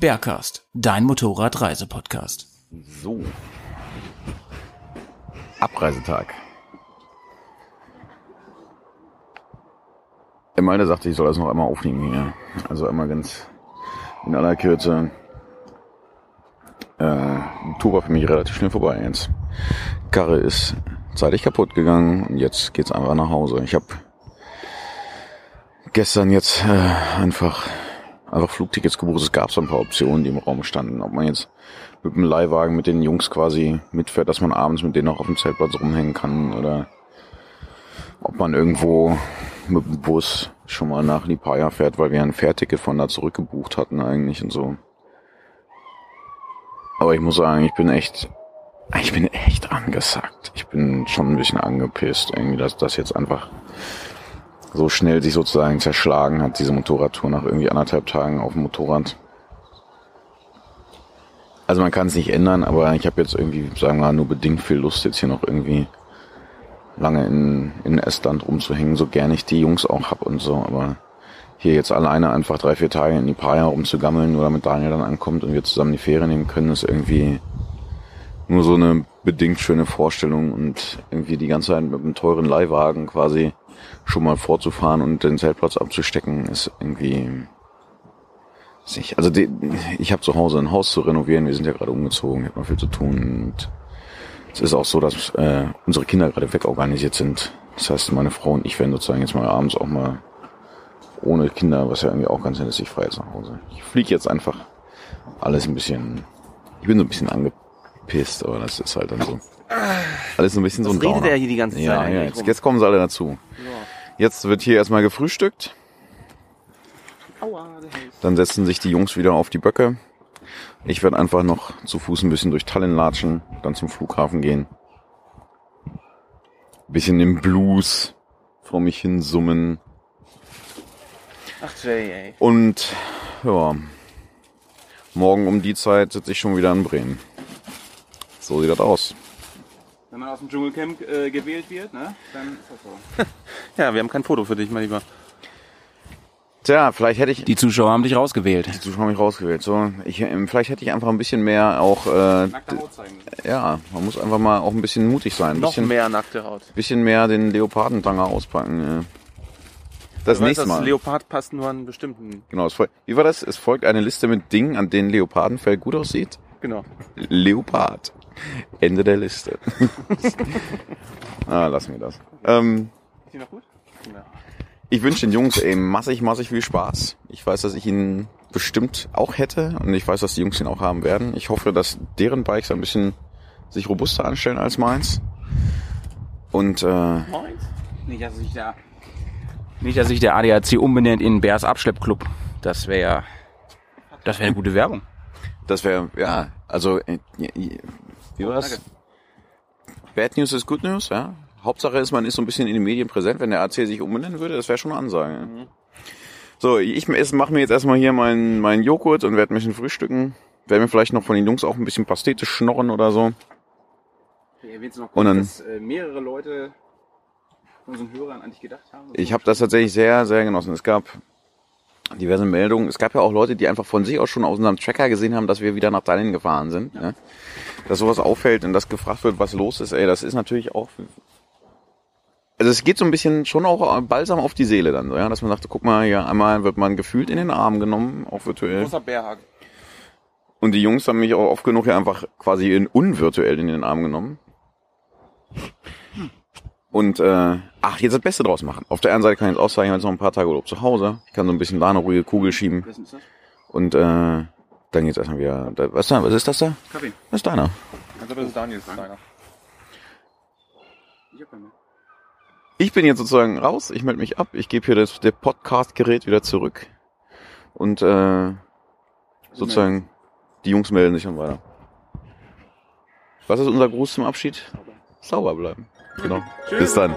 Bergcast, dein Motorradreisepodcast. So. Abreisetag. Der sagte, ich soll das noch einmal aufnehmen hier. Also einmal ganz in aller Kürze. Äh, war für mich relativ schnell vorbei jetzt. Karre ist zeitig kaputt gegangen und jetzt geht's einfach nach Hause. Ich habe gestern jetzt äh, einfach einfach Flugtickets gebucht. Es gab so ein paar Optionen, die im Raum standen. Ob man jetzt mit dem Leihwagen mit den Jungs quasi mitfährt, dass man abends mit denen noch auf dem Zeltplatz rumhängen kann oder ob man irgendwo mit dem Bus schon mal nach Lipaya fährt, weil wir ein Fährticket von da zurückgebucht hatten eigentlich und so. Aber ich muss sagen, ich bin echt, ich bin echt angesackt. Ich bin schon ein bisschen angepisst irgendwie, dass das jetzt einfach so schnell sich sozusagen zerschlagen hat, diese Motorradtour nach irgendwie anderthalb Tagen auf dem Motorrad. Also man kann es nicht ändern, aber ich habe jetzt irgendwie, sagen wir mal, nur bedingt viel Lust, jetzt hier noch irgendwie lange in, in Estland rumzuhängen, so gern ich die Jungs auch hab und so, aber hier jetzt alleine einfach drei, vier Tage in die Praia rumzugammeln, nur damit Daniel dann ankommt und wir zusammen die Fähre nehmen können, ist irgendwie nur so eine bedingt schöne Vorstellung und irgendwie die ganze Zeit mit einem teuren Leihwagen quasi schon mal vorzufahren und den Zeltplatz abzustecken, ist irgendwie nicht. Also die, ich habe zu Hause ein Haus zu renovieren, wir sind ja gerade umgezogen, habe noch viel zu tun und es ist auch so, dass äh, unsere Kinder gerade wegorganisiert sind. Das heißt, meine Frau und ich werden sozusagen jetzt mal abends auch mal ohne Kinder, was ja irgendwie auch ganz nett ist, ich fahre jetzt nach Hause. Ich fliege jetzt einfach alles ein bisschen, ich bin so ein bisschen angepisst, aber das ist halt dann so. Alles so ein bisschen so ein redet Downer. er hier die ganze Zeit Ja, ja, eigentlich jetzt, rum? jetzt kommen sie alle dazu. Jetzt wird hier erstmal gefrühstückt. Dann setzen sich die Jungs wieder auf die Böcke. Ich werde einfach noch zu Fuß ein bisschen durch Tallinn latschen, dann zum Flughafen gehen. Bisschen im Blues vor mich hin summen. Ach Jay, ey. Und ja, morgen um die Zeit sitze ich schon wieder in Bremen. So sieht das aus. Wenn man aus dem Dschungelcamp äh, gewählt wird, ne, dann ist das so. Ja, wir haben kein Foto für dich, mein Lieber. Tja, vielleicht hätte ich Die Zuschauer haben dich rausgewählt. die Zuschauer mich rausgewählt. So, ich, ähm, vielleicht hätte ich einfach ein bisschen mehr auch, äh, Nackte Haut zeigen. ja, man muss einfach mal auch ein bisschen mutig sein, ein Noch bisschen, mehr nackte Haut. bisschen mehr den Leopardentanger auspacken. Ja. Das Du weißt, nächste das Mal. Leopard passt nur an bestimmten. genau, es folgt, wie war das? Es folgt eine Liste mit Dingen, an denen Leopardenfell gut aussieht. Genau. Leopard. Ende der Liste. ah, lassen wir das. Ähm, Ist die noch gut? Ja. Ich wünsche den Jungs eben massig, massig viel Spaß. Ich weiß, dass ich ihn bestimmt auch hätte und ich weiß, dass die Jungs ihn auch haben werden. Ich hoffe, dass deren Bikes ein bisschen sich robuster anstellen als meins. Und äh, Moins? Nicht, dass ich da. Nicht, dass sich der ADAC umbenennt in Bärs Abschleppclub. Das wäre ja, das wäre eine gute Werbung. das wäre, ja, also, äh, wie war das? Bad News ist Good News, ja. Hauptsache ist, man ist so ein bisschen in den Medien präsent. Wenn der AC sich umbenennen würde, das wäre schon eine Ansage. So, ich mache mir jetzt erstmal hier meinen meinen Joghurt und werde ein bisschen frühstücken. Werde mir vielleicht noch von den Jungs auch ein bisschen Pastete schnorren oder so. Erwähne noch Und kurz, dann- dass äh, mehrere Leute von unseren Hörern an dich gedacht haben. Ich habe das tatsächlich sehr, sehr genossen. Es gab diverse Meldungen. Es gab ja auch Leute, die einfach von sich aus schon aus unserem Tracker gesehen haben, dass wir wieder nach Tallinn gefahren sind. Ja. Dass sowas auffällt und dass gefragt wird, was los ist, ey, das ist natürlich auch... Also es geht so ein bisschen schon auch balsam auf die Seele dann, so, ja, dass man sagt, guck mal, hier einmal wird man gefühlt in den Arm genommen, auch virtuell. Großer Bärhaken. Und die Jungs haben mich auch oft genug ja einfach quasi in unvirtuell in den Arm genommen. Und äh, ach, jetzt das Beste draus machen. Auf der einen Seite kann ich jetzt auch sagen, ich habe jetzt noch ein paar Tage Urlaub zu Hause. Ich kann so ein bisschen da eine ruhige Kugel schieben. Und äh, dann geht's erstmal wieder. Da, was, da, was ist das da? Kaffee. Das ist deiner. Also das ist Daniels deiner. Ich hab keinen. Ich bin jetzt sozusagen raus, ich melde mich ab, ich gebe hier das, das Podcast-Gerät wieder zurück. Und äh, sozusagen, die Jungs melden sich dann weiter. Was ist unser Gruß zum Abschied? Sauber bleiben. Genau. Bis dann.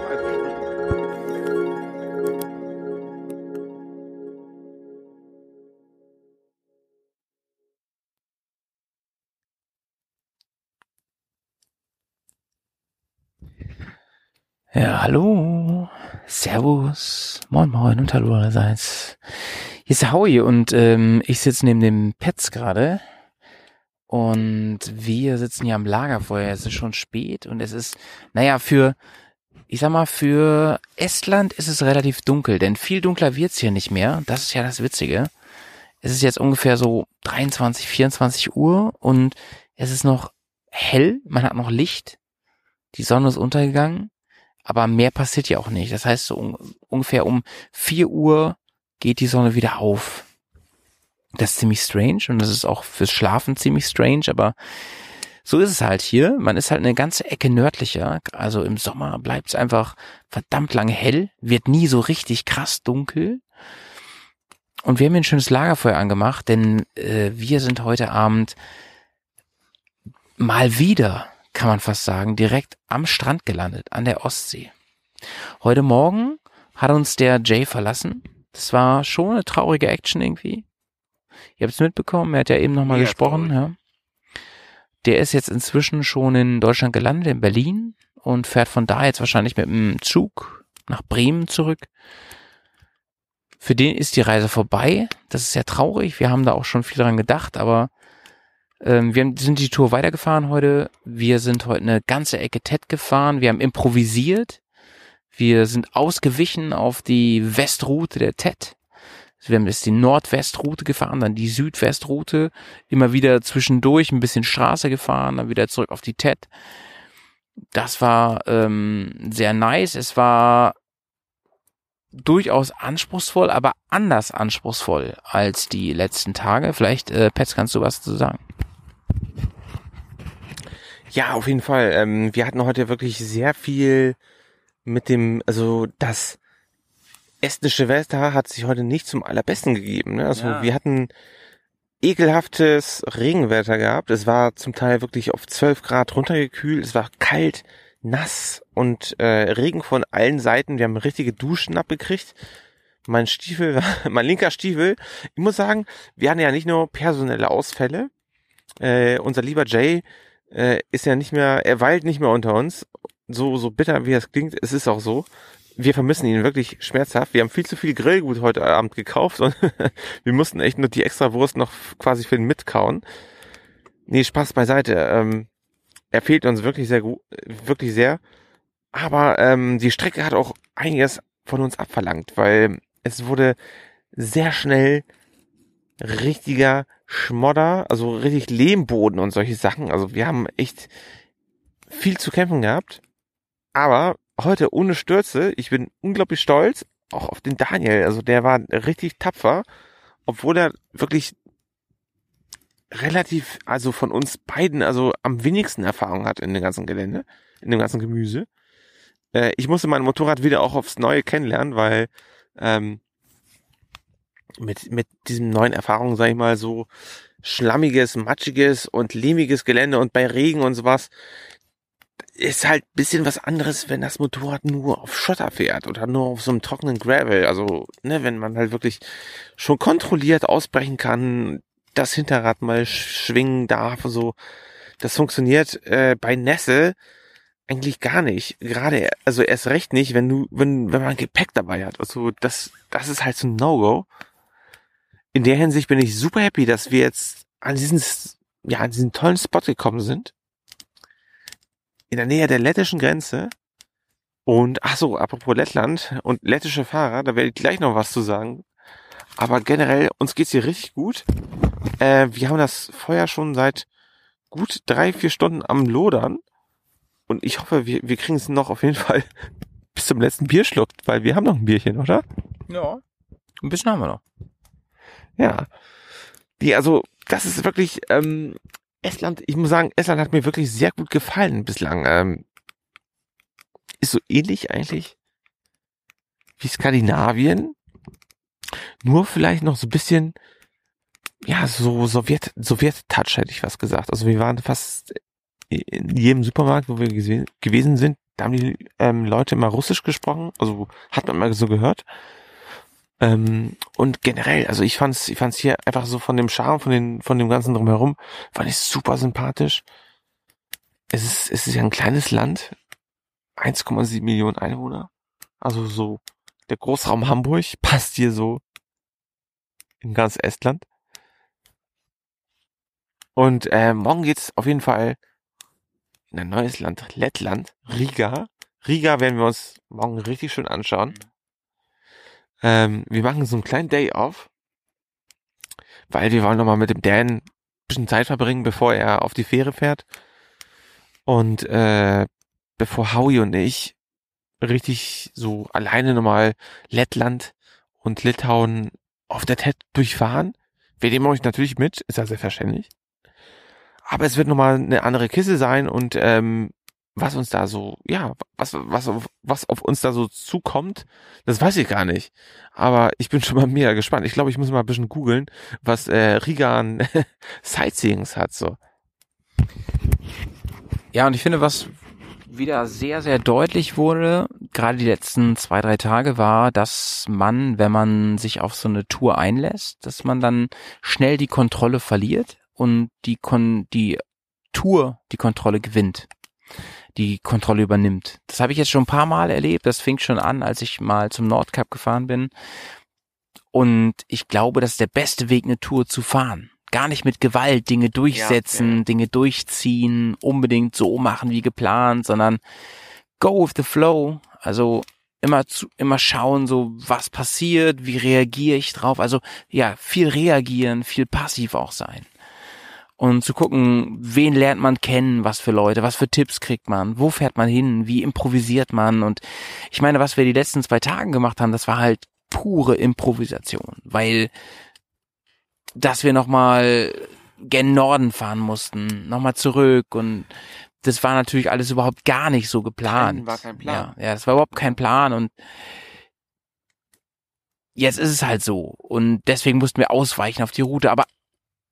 Ja, hallo. Servus. Moin moin und hallo allerseits. Hier ist Howie und ähm, ich sitze neben dem Pets gerade. Und wir sitzen hier am Lagerfeuer. Es ist schon spät und es ist, naja, für, ich sag mal, für Estland ist es relativ dunkel, denn viel dunkler wird's hier nicht mehr. Das ist ja das Witzige. Es ist jetzt ungefähr so 23, 24 Uhr und es ist noch hell, man hat noch Licht. Die Sonne ist untergegangen aber mehr passiert ja auch nicht. Das heißt, so un ungefähr um vier Uhr geht die Sonne wieder auf. Das ist ziemlich strange und das ist auch fürs Schlafen ziemlich strange, aber so ist es halt hier. Man ist halt eine ganze Ecke nördlicher. Also im Sommer bleibt es einfach verdammt lange hell, wird nie so richtig krass dunkel. Und wir haben hier ein schönes Lagerfeuer angemacht, denn äh, wir sind heute Abend mal wieder kann man fast sagen, direkt am Strand gelandet, an der Ostsee. Heute Morgen hat uns der Jay verlassen. Das war schon eine traurige Action irgendwie. Ihr habt es mitbekommen, er hat ja eben nochmal Mega gesprochen. Ja. Der ist jetzt inzwischen schon in Deutschland gelandet, in Berlin, und fährt von da jetzt wahrscheinlich mit dem Zug nach Bremen zurück. Für den ist die Reise vorbei. Das ist sehr traurig. Wir haben da auch schon viel dran gedacht, aber ähm, wir sind die Tour weitergefahren heute. Wir sind heute eine ganze Ecke TED gefahren. Wir haben improvisiert. Wir sind ausgewichen auf die Westroute der TED. Wir haben jetzt die Nordwestroute gefahren, dann die Südwestroute, immer wieder zwischendurch ein bisschen Straße gefahren, dann wieder zurück auf die TED. Das war ähm, sehr nice. Es war durchaus anspruchsvoll, aber anders anspruchsvoll als die letzten Tage. Vielleicht, äh, Pets, kannst du was zu sagen? Ja, auf jeden Fall. Ähm, wir hatten heute wirklich sehr viel mit dem, also das estnische Wetter hat sich heute nicht zum allerbesten gegeben. Ne? Also Ja. wir hatten ekelhaftes Regenwetter gehabt. Es war zum Teil wirklich auf 12 Grad runtergekühlt. Es war kalt, nass und äh, Regen von allen Seiten. Wir haben richtige Duschen abgekriegt. Mein Stiefel, mein linker Stiefel. Ich muss sagen, wir hatten ja nicht nur personelle Ausfälle. Äh, unser lieber Jay äh, ist ja nicht mehr, er weilt nicht mehr unter uns. So, so bitter wie es klingt, es ist auch so. Wir vermissen ihn wirklich schmerzhaft. Wir haben viel zu viel Grillgut heute Abend gekauft und wir mussten echt nur die extra Wurst noch quasi für ihn mitkauen. Nee, Spaß beiseite. Ähm, er fehlt uns wirklich sehr gut, wirklich sehr. Aber ähm, die Strecke hat auch einiges von uns abverlangt, weil es wurde sehr schnell richtiger Schmodder, also richtig Lehmboden und solche Sachen. Also wir haben echt viel zu kämpfen gehabt. Aber heute ohne Stürze, ich bin unglaublich stolz, auch auf den Daniel. Also der war richtig tapfer, obwohl er wirklich relativ, also von uns beiden, also am wenigsten Erfahrung hat in dem ganzen Gelände, in dem ganzen Gemüse. Äh, ich musste mein Motorrad wieder auch aufs Neue kennenlernen, weil ähm, mit, mit diesem neuen Erfahrungen, sag ich mal, so schlammiges, matschiges und lehmiges Gelände und bei Regen und sowas, ist halt bisschen was anderes, wenn das Motorrad nur auf Schotter fährt oder nur auf so einem trockenen Gravel. Also, ne, wenn man halt wirklich schon kontrolliert ausbrechen kann, das Hinterrad mal schwingen darf, so. Das funktioniert äh, bei Nässe eigentlich gar nicht. Gerade, also erst recht nicht, wenn du, wenn, wenn man Gepäck dabei hat. Also, das, das ist halt so ein No-Go. In der Hinsicht bin ich super happy, dass wir jetzt an diesen, ja, an diesen tollen Spot gekommen sind in der Nähe der lettischen Grenze. Und ach so, apropos Lettland und lettische Fahrer, da werde ich gleich noch was zu sagen. Aber generell, uns geht's hier richtig gut. Äh, wir haben das Feuer schon seit gut drei, vier Stunden am Lodern. Und ich hoffe, wir, wir kriegen es noch auf jeden Fall bis zum letzten Bierschluck, weil wir haben noch ein Bierchen, oder? Ja. Ein bisschen haben wir noch. Ja. Die, also, das ist wirklich, ähm, Estland, ich muss sagen, Estland hat mir wirklich sehr gut gefallen bislang. Ähm, ist so ähnlich eigentlich wie Skandinavien. nur vielleicht noch so ein bisschen, ja, so Sowjet, Sowjet-Touch hätte ich was gesagt. Also wir waren fast in jedem Supermarkt, wo wir gewesen sind, da haben die ähm, Leute immer Russisch gesprochen, also hat man mal so gehört. Ähm, und generell, also ich fand's, ich fand's hier einfach so von dem Charme, von den, von dem ganzen drumherum, fand ich super sympathisch. Es ist, es ist ja ein kleines Land, 1,7 Millionen Einwohner, also so der Großraum Hamburg passt hier so in ganz Estland. Und äh, morgen geht's auf jeden Fall in ein neues Land, Lettland, Riga. Riga werden wir uns morgen richtig schön anschauen. Ähm, wir machen so einen kleinen Day off, weil wir wollen nochmal mit dem Dan ein bisschen Zeit verbringen, bevor er auf die Fähre fährt. Und äh, bevor Howie und ich richtig so alleine nochmal Lettland und Litauen auf der TED durchfahren. Wir nehmen euch natürlich mit, ist ja selbstverständlich. Aber es wird nochmal eine andere Kiste sein und ähm, was uns da so, ja, was, was, was auf uns da so zukommt, das weiß ich gar nicht. Aber ich bin schon mal mega gespannt. Ich glaube, ich muss mal ein bisschen googeln, was äh, Riga an Sightseeings hat. So. Ja, und ich finde, was wieder sehr, sehr deutlich wurde, gerade die letzten zwei, drei Tage, war, dass man, wenn man sich auf so eine Tour einlässt, dass man dann schnell die Kontrolle verliert und die, Kon die Tour die Kontrolle gewinnt, die Kontrolle übernimmt. Das habe ich jetzt schon ein paar Mal erlebt. Das fing schon an, als ich mal zum Nordkap gefahren bin. Und ich glaube, das ist der beste Weg, eine Tour zu fahren. Gar nicht mit Gewalt Dinge durchsetzen, ja. Dinge durchziehen, unbedingt so machen wie geplant, sondern go with the flow. Also immer zu, immer schauen, so was passiert, wie reagiere ich drauf. Also ja, viel reagieren, viel passiv auch sein. Und zu gucken, wen lernt man kennen, was für Leute, was für Tipps kriegt man, wo fährt man hin, wie improvisiert man. Und ich meine, was wir die letzten zwei Tagen gemacht haben, das war halt pure Improvisation, weil dass wir nochmal gen Norden fahren mussten, nochmal zurück und das war natürlich alles überhaupt gar nicht so geplant. Kein- war kein Plan. Ja, ja, das war überhaupt kein Plan und jetzt ist es halt so und deswegen mussten wir ausweichen auf die Route, aber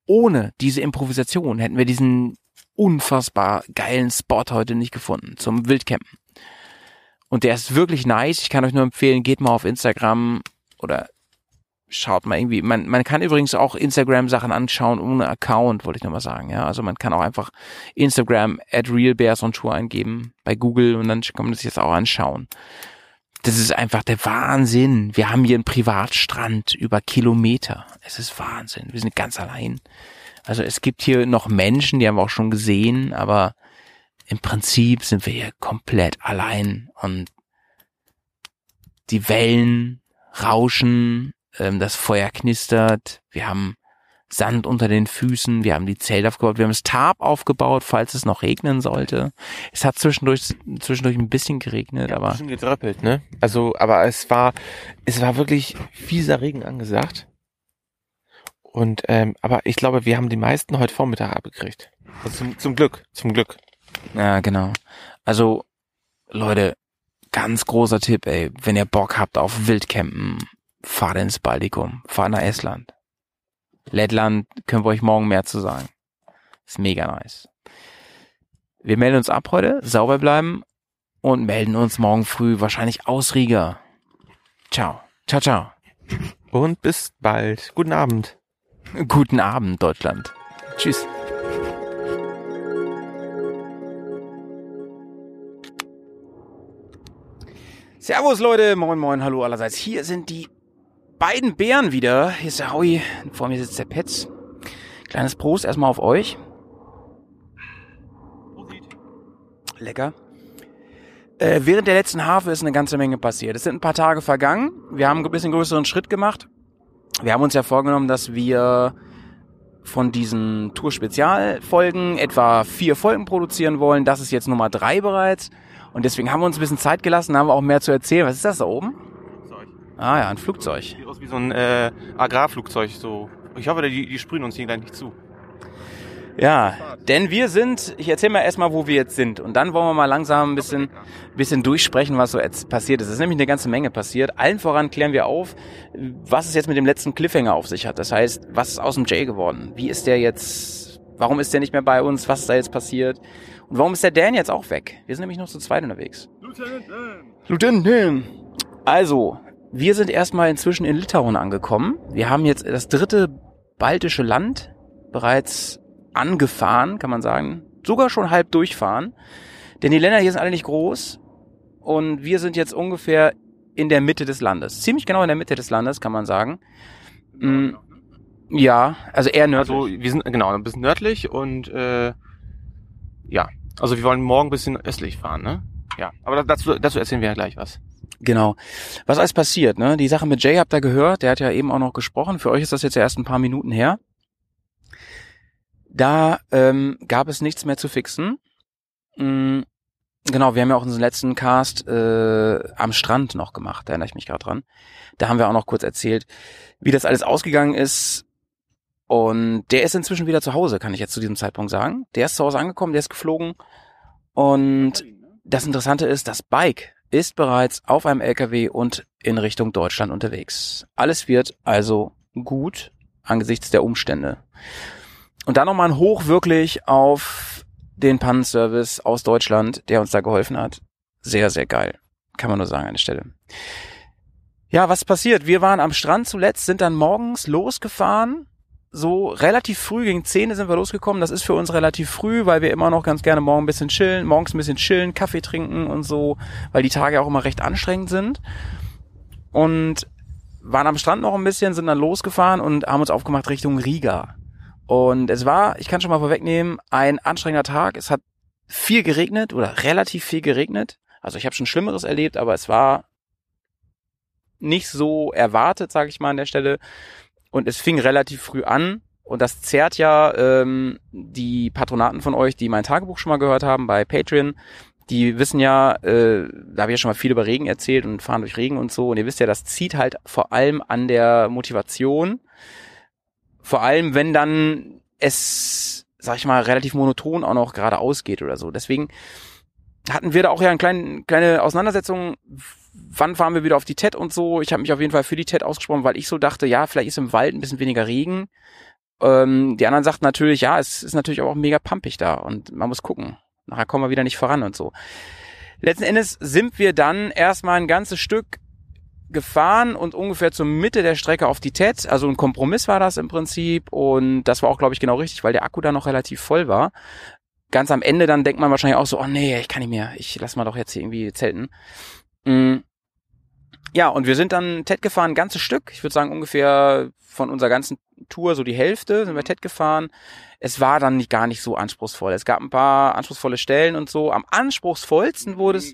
ohne diese Improvisation hätten wir diesen unfassbar geilen Spot heute nicht gefunden zum Wildcampen. Und der ist wirklich nice. Ich kann euch nur empfehlen, geht mal auf Instagram oder schaut mal irgendwie. Man, man kann übrigens auch Instagram-Sachen anschauen ohne Account, wollte ich nochmal sagen. Ja, also man kann auch einfach Instagram at Tour eingeben bei Google und dann kann man das jetzt auch anschauen. Das ist einfach der Wahnsinn. Wir haben hier einen Privatstrand über Kilometer. Es ist Wahnsinn. Wir sind ganz allein. Also es gibt hier noch Menschen, die haben wir auch schon gesehen, aber im Prinzip sind wir hier komplett allein und die Wellen rauschen, ähm, das Feuer knistert, wir haben Sand unter den Füßen, wir haben die Zelte aufgebaut, wir haben das Tarp aufgebaut, falls es noch regnen sollte. Es hat zwischendurch, zwischendurch ein bisschen geregnet, aber Schon gedröppelt, ne? Also, aber es war, es war wirklich fieser Regen angesagt. Und, ähm, aber ich glaube, wir haben die meisten heute Vormittag abgekriegt. Also zum, zum Glück, zum Glück. Ja, genau. Also, Leute, ganz großer Tipp, ey. Wenn ihr Bock habt auf Wildcampen, fahrt ins Baltikum. Fahrt nach Estland. Lettland können wir euch morgen mehr zu sagen. Ist mega nice. Wir melden uns ab heute, sauber bleiben und melden uns morgen früh wahrscheinlich aus Riga. Ciao. Ciao, ciao. Und bis bald. Guten Abend. Guten Abend, Deutschland. Tschüss. Servus Leute, moin moin, hallo allerseits. Hier sind die beiden Bären wieder. Hier ist der Howie, vor mir sitzt der Petz. Kleines Prost erstmal auf euch. Lecker. Äh, während der letzten Harfe ist eine ganze Menge passiert. Es sind ein paar Tage vergangen. Wir haben ein bisschen größeren Schritt gemacht. Wir haben uns ja vorgenommen, dass wir von diesen Tour-Spezialfolgen etwa vier Folgen produzieren wollen. Das ist jetzt Nummer drei bereits. Und deswegen haben wir uns ein bisschen Zeit gelassen, haben wir auch mehr zu erzählen. Was ist das da oben? Ah ja, ein Flugzeug. Sieht aus wie so ein äh, Agrarflugzeug. So. Ich hoffe, die, die sprühen uns hier gleich nicht zu. Ja, denn wir sind, ich erzähle mal erstmal, wo wir jetzt sind und dann wollen wir mal langsam ein bisschen, bisschen durchsprechen, was so jetzt passiert ist. Es ist nämlich eine ganze Menge passiert. Allen voran klären wir auf, was es jetzt mit dem letzten Cliffhanger auf sich hat. Das heißt, was ist aus dem Jay geworden? Wie ist der jetzt, warum ist der nicht mehr bei uns? Was ist da jetzt passiert? Und warum ist der Dan jetzt auch weg? Wir sind nämlich noch zu zweit unterwegs. Lieutenant Dan! Lieutenant Dan! Also, wir sind erstmal inzwischen in Litauen angekommen. Wir haben jetzt das dritte baltische Land bereits angefahren, kann man sagen. Sogar schon halb durchfahren. Denn die Länder hier sind alle nicht groß. Und wir sind jetzt ungefähr in der Mitte des Landes. Ziemlich genau in der Mitte des Landes, kann man sagen. Mm, ja, also eher nördlich. Also wir sind genau ein bisschen nördlich und äh, ja, also wir wollen morgen ein bisschen östlich fahren, ne? Ja, aber dazu, dazu erzählen wir ja gleich was. Genau. Was alles passiert, ne? Die Sache mit Jay habt ihr gehört, der hat ja eben auch noch gesprochen. Für euch ist das jetzt ja erst ein paar Minuten her. Da ähm, gab es nichts mehr zu fixen. Mhm. Genau, wir haben ja auch unseren letzten Cast äh, am Strand noch gemacht, da erinnere ich mich gerade dran. Da haben wir auch noch kurz erzählt, wie das alles ausgegangen ist. Und der ist inzwischen wieder zu Hause, kann ich jetzt zu diesem Zeitpunkt sagen. Der ist zu Hause angekommen, der ist geflogen. Und das Interessante ist, das Bike ist bereits auf einem LKW und in Richtung Deutschland unterwegs. Alles wird also gut angesichts der Umstände. Und dann nochmal ein Hoch wirklich auf den Pannenservice aus Deutschland, der uns da geholfen hat. Sehr, sehr geil. Kann man nur sagen an der Stelle. Ja, was passiert? Wir waren am Strand zuletzt, sind dann morgens losgefahren. So relativ früh, gegen 10 sind wir losgekommen. Das ist für uns relativ früh, weil wir immer noch ganz gerne morgen ein bisschen chillen, morgens ein bisschen chillen, Kaffee trinken und so, weil die Tage auch immer recht anstrengend sind. Und waren am Strand noch ein bisschen, sind dann losgefahren und haben uns aufgemacht Richtung Riga. Und es war, ich kann schon mal vorwegnehmen, ein anstrengender Tag. Es hat viel geregnet oder relativ viel geregnet. Also ich habe schon Schlimmeres erlebt, aber es war nicht so erwartet, sage ich mal an der Stelle. Und es fing relativ früh an. Und das zerrt ja ähm, die Patronaten von euch, die mein Tagebuch schon mal gehört haben bei Patreon. Die wissen ja, äh, da habe ich ja schon mal viel über Regen erzählt und fahren durch Regen und so. Und ihr wisst ja, das zieht halt vor allem an der Motivation vor allem, wenn dann es, sag ich mal, relativ monoton auch noch gerade ausgeht oder so. Deswegen hatten wir da auch ja eine kleine, kleine Auseinandersetzung. Wann fahren wir wieder auf die TED und so? Ich habe mich auf jeden Fall für die TED ausgesprochen, weil ich so dachte, ja, vielleicht ist im Wald ein bisschen weniger Regen. Ähm, die anderen sagten natürlich, ja, es ist natürlich auch mega pumpig da und man muss gucken. Nachher kommen wir wieder nicht voran und so. Letzten Endes sind wir dann erstmal ein ganzes Stück gefahren und ungefähr zur Mitte der Strecke auf die TED. Also ein Kompromiss war das im Prinzip und das war auch, glaube ich, genau richtig, weil der Akku da noch relativ voll war. Ganz am Ende dann denkt man wahrscheinlich auch so, oh nee, ich kann nicht mehr, ich lass mal doch jetzt hier irgendwie zelten. Mhm. Ja, und wir sind dann TED gefahren, ein ganzes Stück. Ich würde sagen ungefähr von unserer ganzen Tour so die Hälfte sind wir TED gefahren. Es war dann nicht, gar nicht so anspruchsvoll. Es gab ein paar anspruchsvolle Stellen und so. Am anspruchsvollsten wurde es,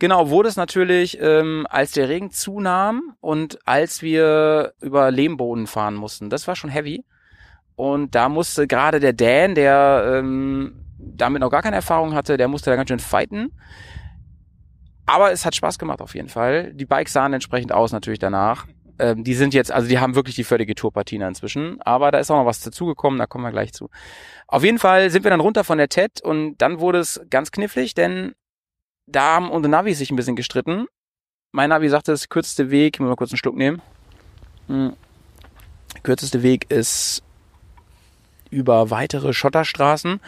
Genau, wurde es natürlich, ähm, als der Regen zunahm und als wir über Lehmboden fahren mussten. Das war schon heavy. Und da musste gerade der Dan, der ähm, damit noch gar keine Erfahrung hatte, der musste da ganz schön fighten. Aber es hat Spaß gemacht auf jeden Fall. Die Bikes sahen entsprechend aus natürlich danach. Ähm, die sind jetzt, also die haben wirklich die völlige Tourpartina inzwischen. Aber da ist auch noch was dazugekommen, da kommen wir gleich zu. Auf jeden Fall sind wir dann runter von der TED und dann wurde es ganz knifflig, denn da haben unsere Navi sich ein bisschen gestritten. Mein Navi sagte, das kürzeste Weg, ich muss mal kurz einen Schluck nehmen. Hm. Kürzeste Weg ist über weitere Schotterstraßen.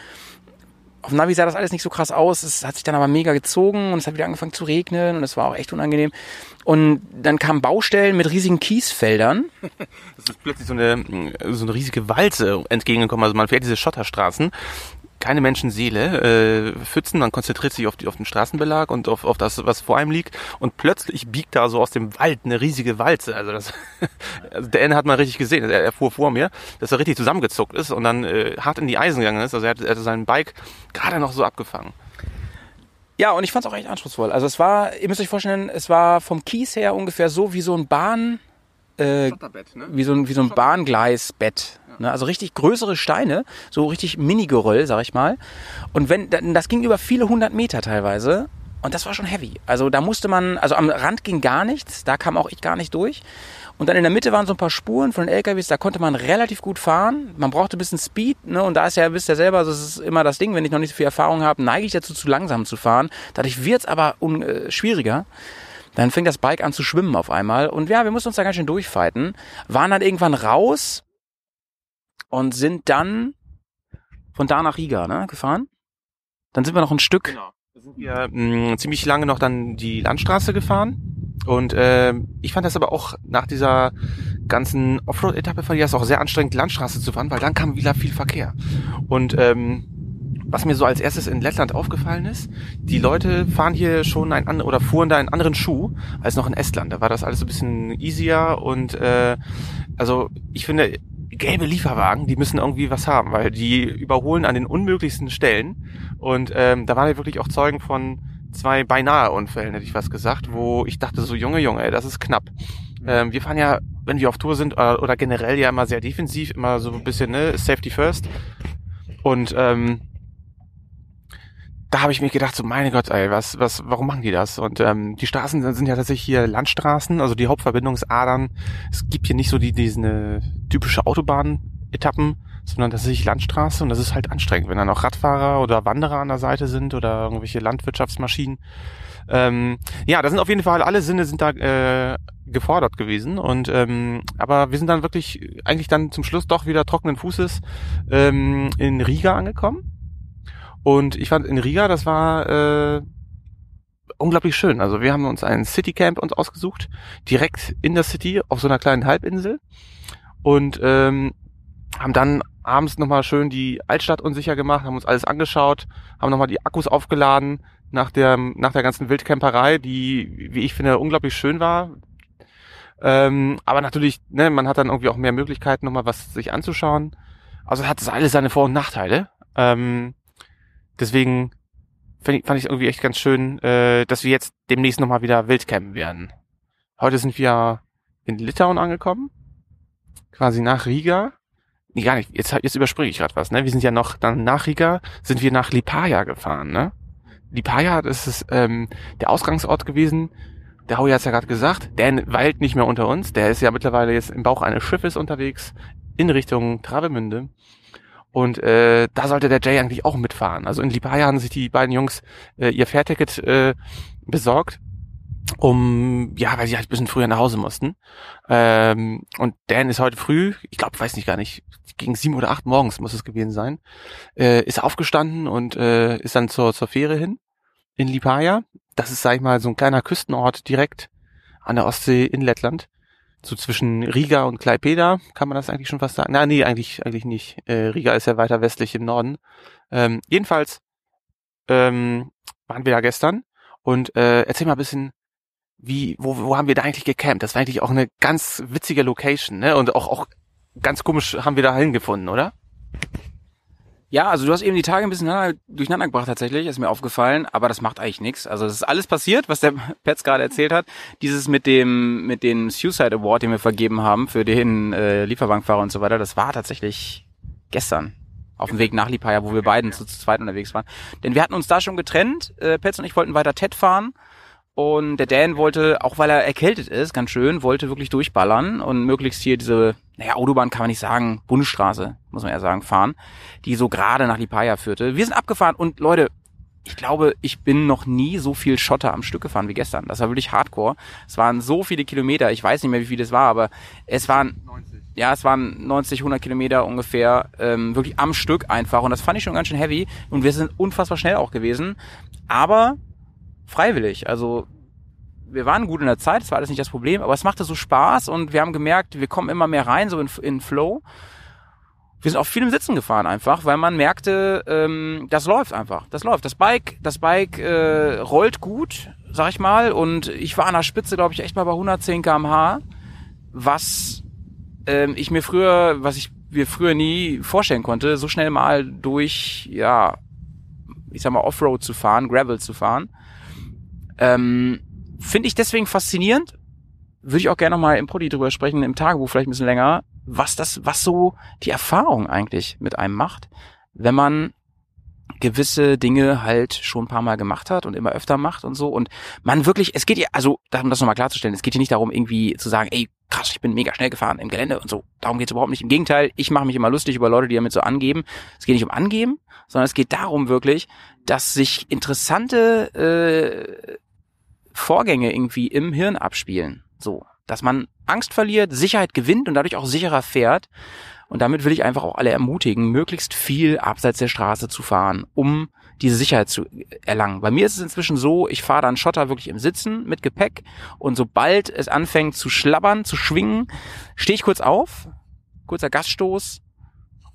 Auf dem Navi sah das alles nicht so krass aus. Es hat sich dann aber mega gezogen und es hat wieder angefangen zu regnen und es war auch echt unangenehm. Und dann kamen Baustellen mit riesigen Kiesfeldern. Es ist plötzlich so eine, so eine riesige Walze entgegengekommen. Also man fährt diese Schotterstraßen keine Menschenseele, äh, Pfützen, man konzentriert sich auf, die, auf den Straßenbelag und auf, auf das, was vor einem liegt und plötzlich biegt da so aus dem Wald eine riesige Walze. Also das, also der N hat man richtig gesehen, er, er fuhr vor mir, dass er richtig zusammengezuckt ist und dann äh, hart in die Eisen gegangen ist. Also er hat, er hat sein Bike gerade noch so abgefangen. Ja, und ich fand es auch echt anspruchsvoll. Also es war, ihr müsst euch vorstellen, es war vom Kies her ungefähr so wie so ein Bahn, äh, ne? wie so ein, wie so ein Bahngleisbett. Ne? Also richtig größere Steine, so richtig Mini-Geröll, sag ich mal. Und wenn, das ging über viele hundert Meter teilweise. Und das war schon heavy. Also da musste man, also am Rand ging gar nichts, da kam auch ich gar nicht durch. Und dann in der Mitte waren so ein paar Spuren von den LKWs, da konnte man relativ gut fahren. Man brauchte ein bisschen Speed, ne? Und da ist ja, wisst ihr selber, das ist immer das Ding, wenn ich noch nicht so viel Erfahrung habe, neige ich dazu, zu langsam zu fahren. Dadurch wird's aber un äh, schwieriger. Dann fing das Bike an zu schwimmen auf einmal. Und ja, wir mussten uns da ganz schön durchfighten. Waren dann irgendwann raus und sind dann von da nach Riga ne, gefahren. Dann sind wir noch ein Stück. Genau. Da sind wir mh, ziemlich lange noch dann die Landstraße gefahren. Und äh, ich fand das aber auch nach dieser ganzen Offroad-Etappe fand ich das auch sehr anstrengend, Landstraße zu fahren, weil dann kam wieder viel Verkehr. Und ähm, was mir so als erstes in Lettland aufgefallen ist, die Leute fahren hier schon ein an oder fuhren da einen anderen Schuh als noch in Estland. Da war das alles so ein bisschen easier und äh, also ich finde gelbe Lieferwagen, die müssen irgendwie was haben, weil die überholen an den unmöglichsten Stellen und ähm, da waren wir wirklich auch Zeugen von zwei beinahe Unfällen, hätte ich was gesagt, wo ich dachte so Junge Junge, ey, das ist knapp. Ähm, wir fahren ja, wenn wir auf Tour sind oder, oder generell ja immer sehr defensiv, immer so ein bisschen ne, Safety First und ähm, da habe ich mir gedacht, so meine Gott, ey, was, was, warum machen die das? Und ähm, die Straßen sind ja tatsächlich hier Landstraßen, also die Hauptverbindungsadern. Es gibt hier nicht so die diese typische Autobahn-Etappen, sondern tatsächlich Landstraße und das ist halt anstrengend, wenn dann auch Radfahrer oder Wanderer an der Seite sind oder irgendwelche Landwirtschaftsmaschinen. Ähm, ja, da sind auf jeden Fall alle Sinne sind da äh, gefordert gewesen und ähm, aber wir sind dann wirklich eigentlich dann zum Schluss doch wieder trockenen Fußes ähm, in Riga angekommen und ich fand in Riga, das war äh, unglaublich schön. Also wir haben uns ein Citycamp uns ausgesucht, direkt in der City auf so einer kleinen Halbinsel und ähm, haben dann abends nochmal schön die Altstadt unsicher gemacht, haben uns alles angeschaut, haben nochmal die Akkus aufgeladen nach der, nach der ganzen Wildcamperei, die, wie ich finde, unglaublich schön war. Ähm, aber natürlich, ne, man hat dann irgendwie auch mehr Möglichkeiten, nochmal was sich anzuschauen. Also hat das alles seine Vor- und Nachteile. Ähm, deswegen fand ich, fand ich irgendwie echt ganz schön, äh, dass wir jetzt demnächst nochmal wieder Wildcampen werden. Heute sind wir in Litauen angekommen, quasi nach Riga. Nee, gar nicht, jetzt, jetzt überspringe ich gerade was, ne? Wir sind ja noch, dann nach Riga sind wir nach Lipaja gefahren, ne? Lipaja, das ist ähm, der Ausgangsort gewesen. Der Howie hat's ja gerade gesagt, der weilt nicht mehr unter uns. Der ist ja mittlerweile jetzt im Bauch eines Schiffes unterwegs in Richtung Travemünde. Und äh, da sollte der Jay eigentlich auch mitfahren. Also in Lipaja haben sich die beiden Jungs äh, ihr Fährticket äh, besorgt, um, ja, weil sie halt ein bisschen früher nach Hause mussten. Ähm, und Dan ist heute früh, ich glaube, weiß nicht gar nicht, gegen sieben oder acht morgens muss es gewesen sein, äh, ist aufgestanden und äh, ist dann zur, zur Fähre hin in Lipaja. Das ist, sag ich mal, so ein kleiner Küstenort direkt an der Ostsee in Lettland so zwischen Riga und Klaipeda, kann man das eigentlich schon fast sagen? Na, nee, eigentlich, eigentlich nicht. Äh, Riga ist ja weiter westlich im Norden. Ähm, jedenfalls ähm, waren wir da gestern und äh, erzähl mal ein bisschen, wie, wo, wo haben wir da eigentlich gecampt? Das war eigentlich auch eine ganz witzige Location, ne? Und auch, auch ganz komisch haben wir da hingefunden, oder? Ja, also du hast eben die Tage ein bisschen durcheinander gebracht tatsächlich, ist mir aufgefallen, aber das macht eigentlich nichts. Also das ist alles passiert, was der Petz gerade erzählt hat. Dieses mit dem mit dem Suicide Award, den wir vergeben haben für den äh, Lieferwagenfahrer und so weiter, das war tatsächlich gestern auf dem Weg nach Lipaya, wo wir beiden zu, zu zweit unterwegs waren. Denn wir hatten uns da schon getrennt. Äh, Petz und ich wollten weiter TED fahren. Und der Dan wollte, auch weil er erkältet ist, ganz schön, wollte wirklich durchballern und möglichst hier diese, naja, Autobahn kann man nicht sagen, Bundesstraße, muss man eher sagen, fahren, die so gerade nach Lipaya führte. Wir sind abgefahren und Leute, ich glaube, ich bin noch nie so viel Schotter am Stück gefahren wie gestern. Das war wirklich hardcore. Es waren so viele Kilometer, ich weiß nicht mehr, wie viel das war, aber es waren, 90. ja, es waren 90, 100 Kilometer ungefähr, ähm, wirklich am Stück einfach. Und das fand ich schon ganz schön heavy. Und wir sind unfassbar schnell auch gewesen. Aber freiwillig. Also wir waren gut in der Zeit, das war alles nicht das Problem, aber es machte so Spaß und wir haben gemerkt, wir kommen immer mehr rein, so in, in Flow. Wir sind auf vielem Sitzen gefahren einfach, weil man merkte, ähm, das läuft einfach, das läuft. Das Bike, das Bike äh, rollt gut, sag ich mal, und ich war an der Spitze, glaube ich, echt mal bei 110 km/h, was ähm, ich mir früher, was ich mir früher nie vorstellen konnte, so schnell mal durch, ja, ich sag mal Offroad zu fahren, Gravel zu fahren. Ähm, Finde ich deswegen faszinierend. Würde ich auch gerne nochmal im Podi drüber sprechen, im Tagebuch vielleicht ein bisschen länger, was das, was so die Erfahrung eigentlich mit einem macht, wenn man gewisse Dinge halt schon ein paar Mal gemacht hat und immer öfter macht und so. Und man wirklich, es geht ja, also, um das nochmal klarzustellen, es geht hier nicht darum, irgendwie zu sagen, ey, krass, ich bin mega schnell gefahren im Gelände und so. Darum geht's überhaupt nicht. Im Gegenteil, ich mache mich immer lustig über Leute, die damit so angeben. Es geht nicht um Angeben, sondern es geht darum wirklich, dass sich interessante äh, Vorgänge irgendwie im Hirn abspielen. So, dass man Angst verliert, Sicherheit gewinnt und dadurch auch sicherer fährt. Und damit will ich einfach auch alle ermutigen, möglichst viel abseits der Straße zu fahren, um diese Sicherheit zu erlangen. Bei mir ist es inzwischen so, ich fahre dann Schotter wirklich im Sitzen mit Gepäck und sobald es anfängt zu schlabbern, zu schwingen, stehe ich kurz auf, kurzer Gaststoß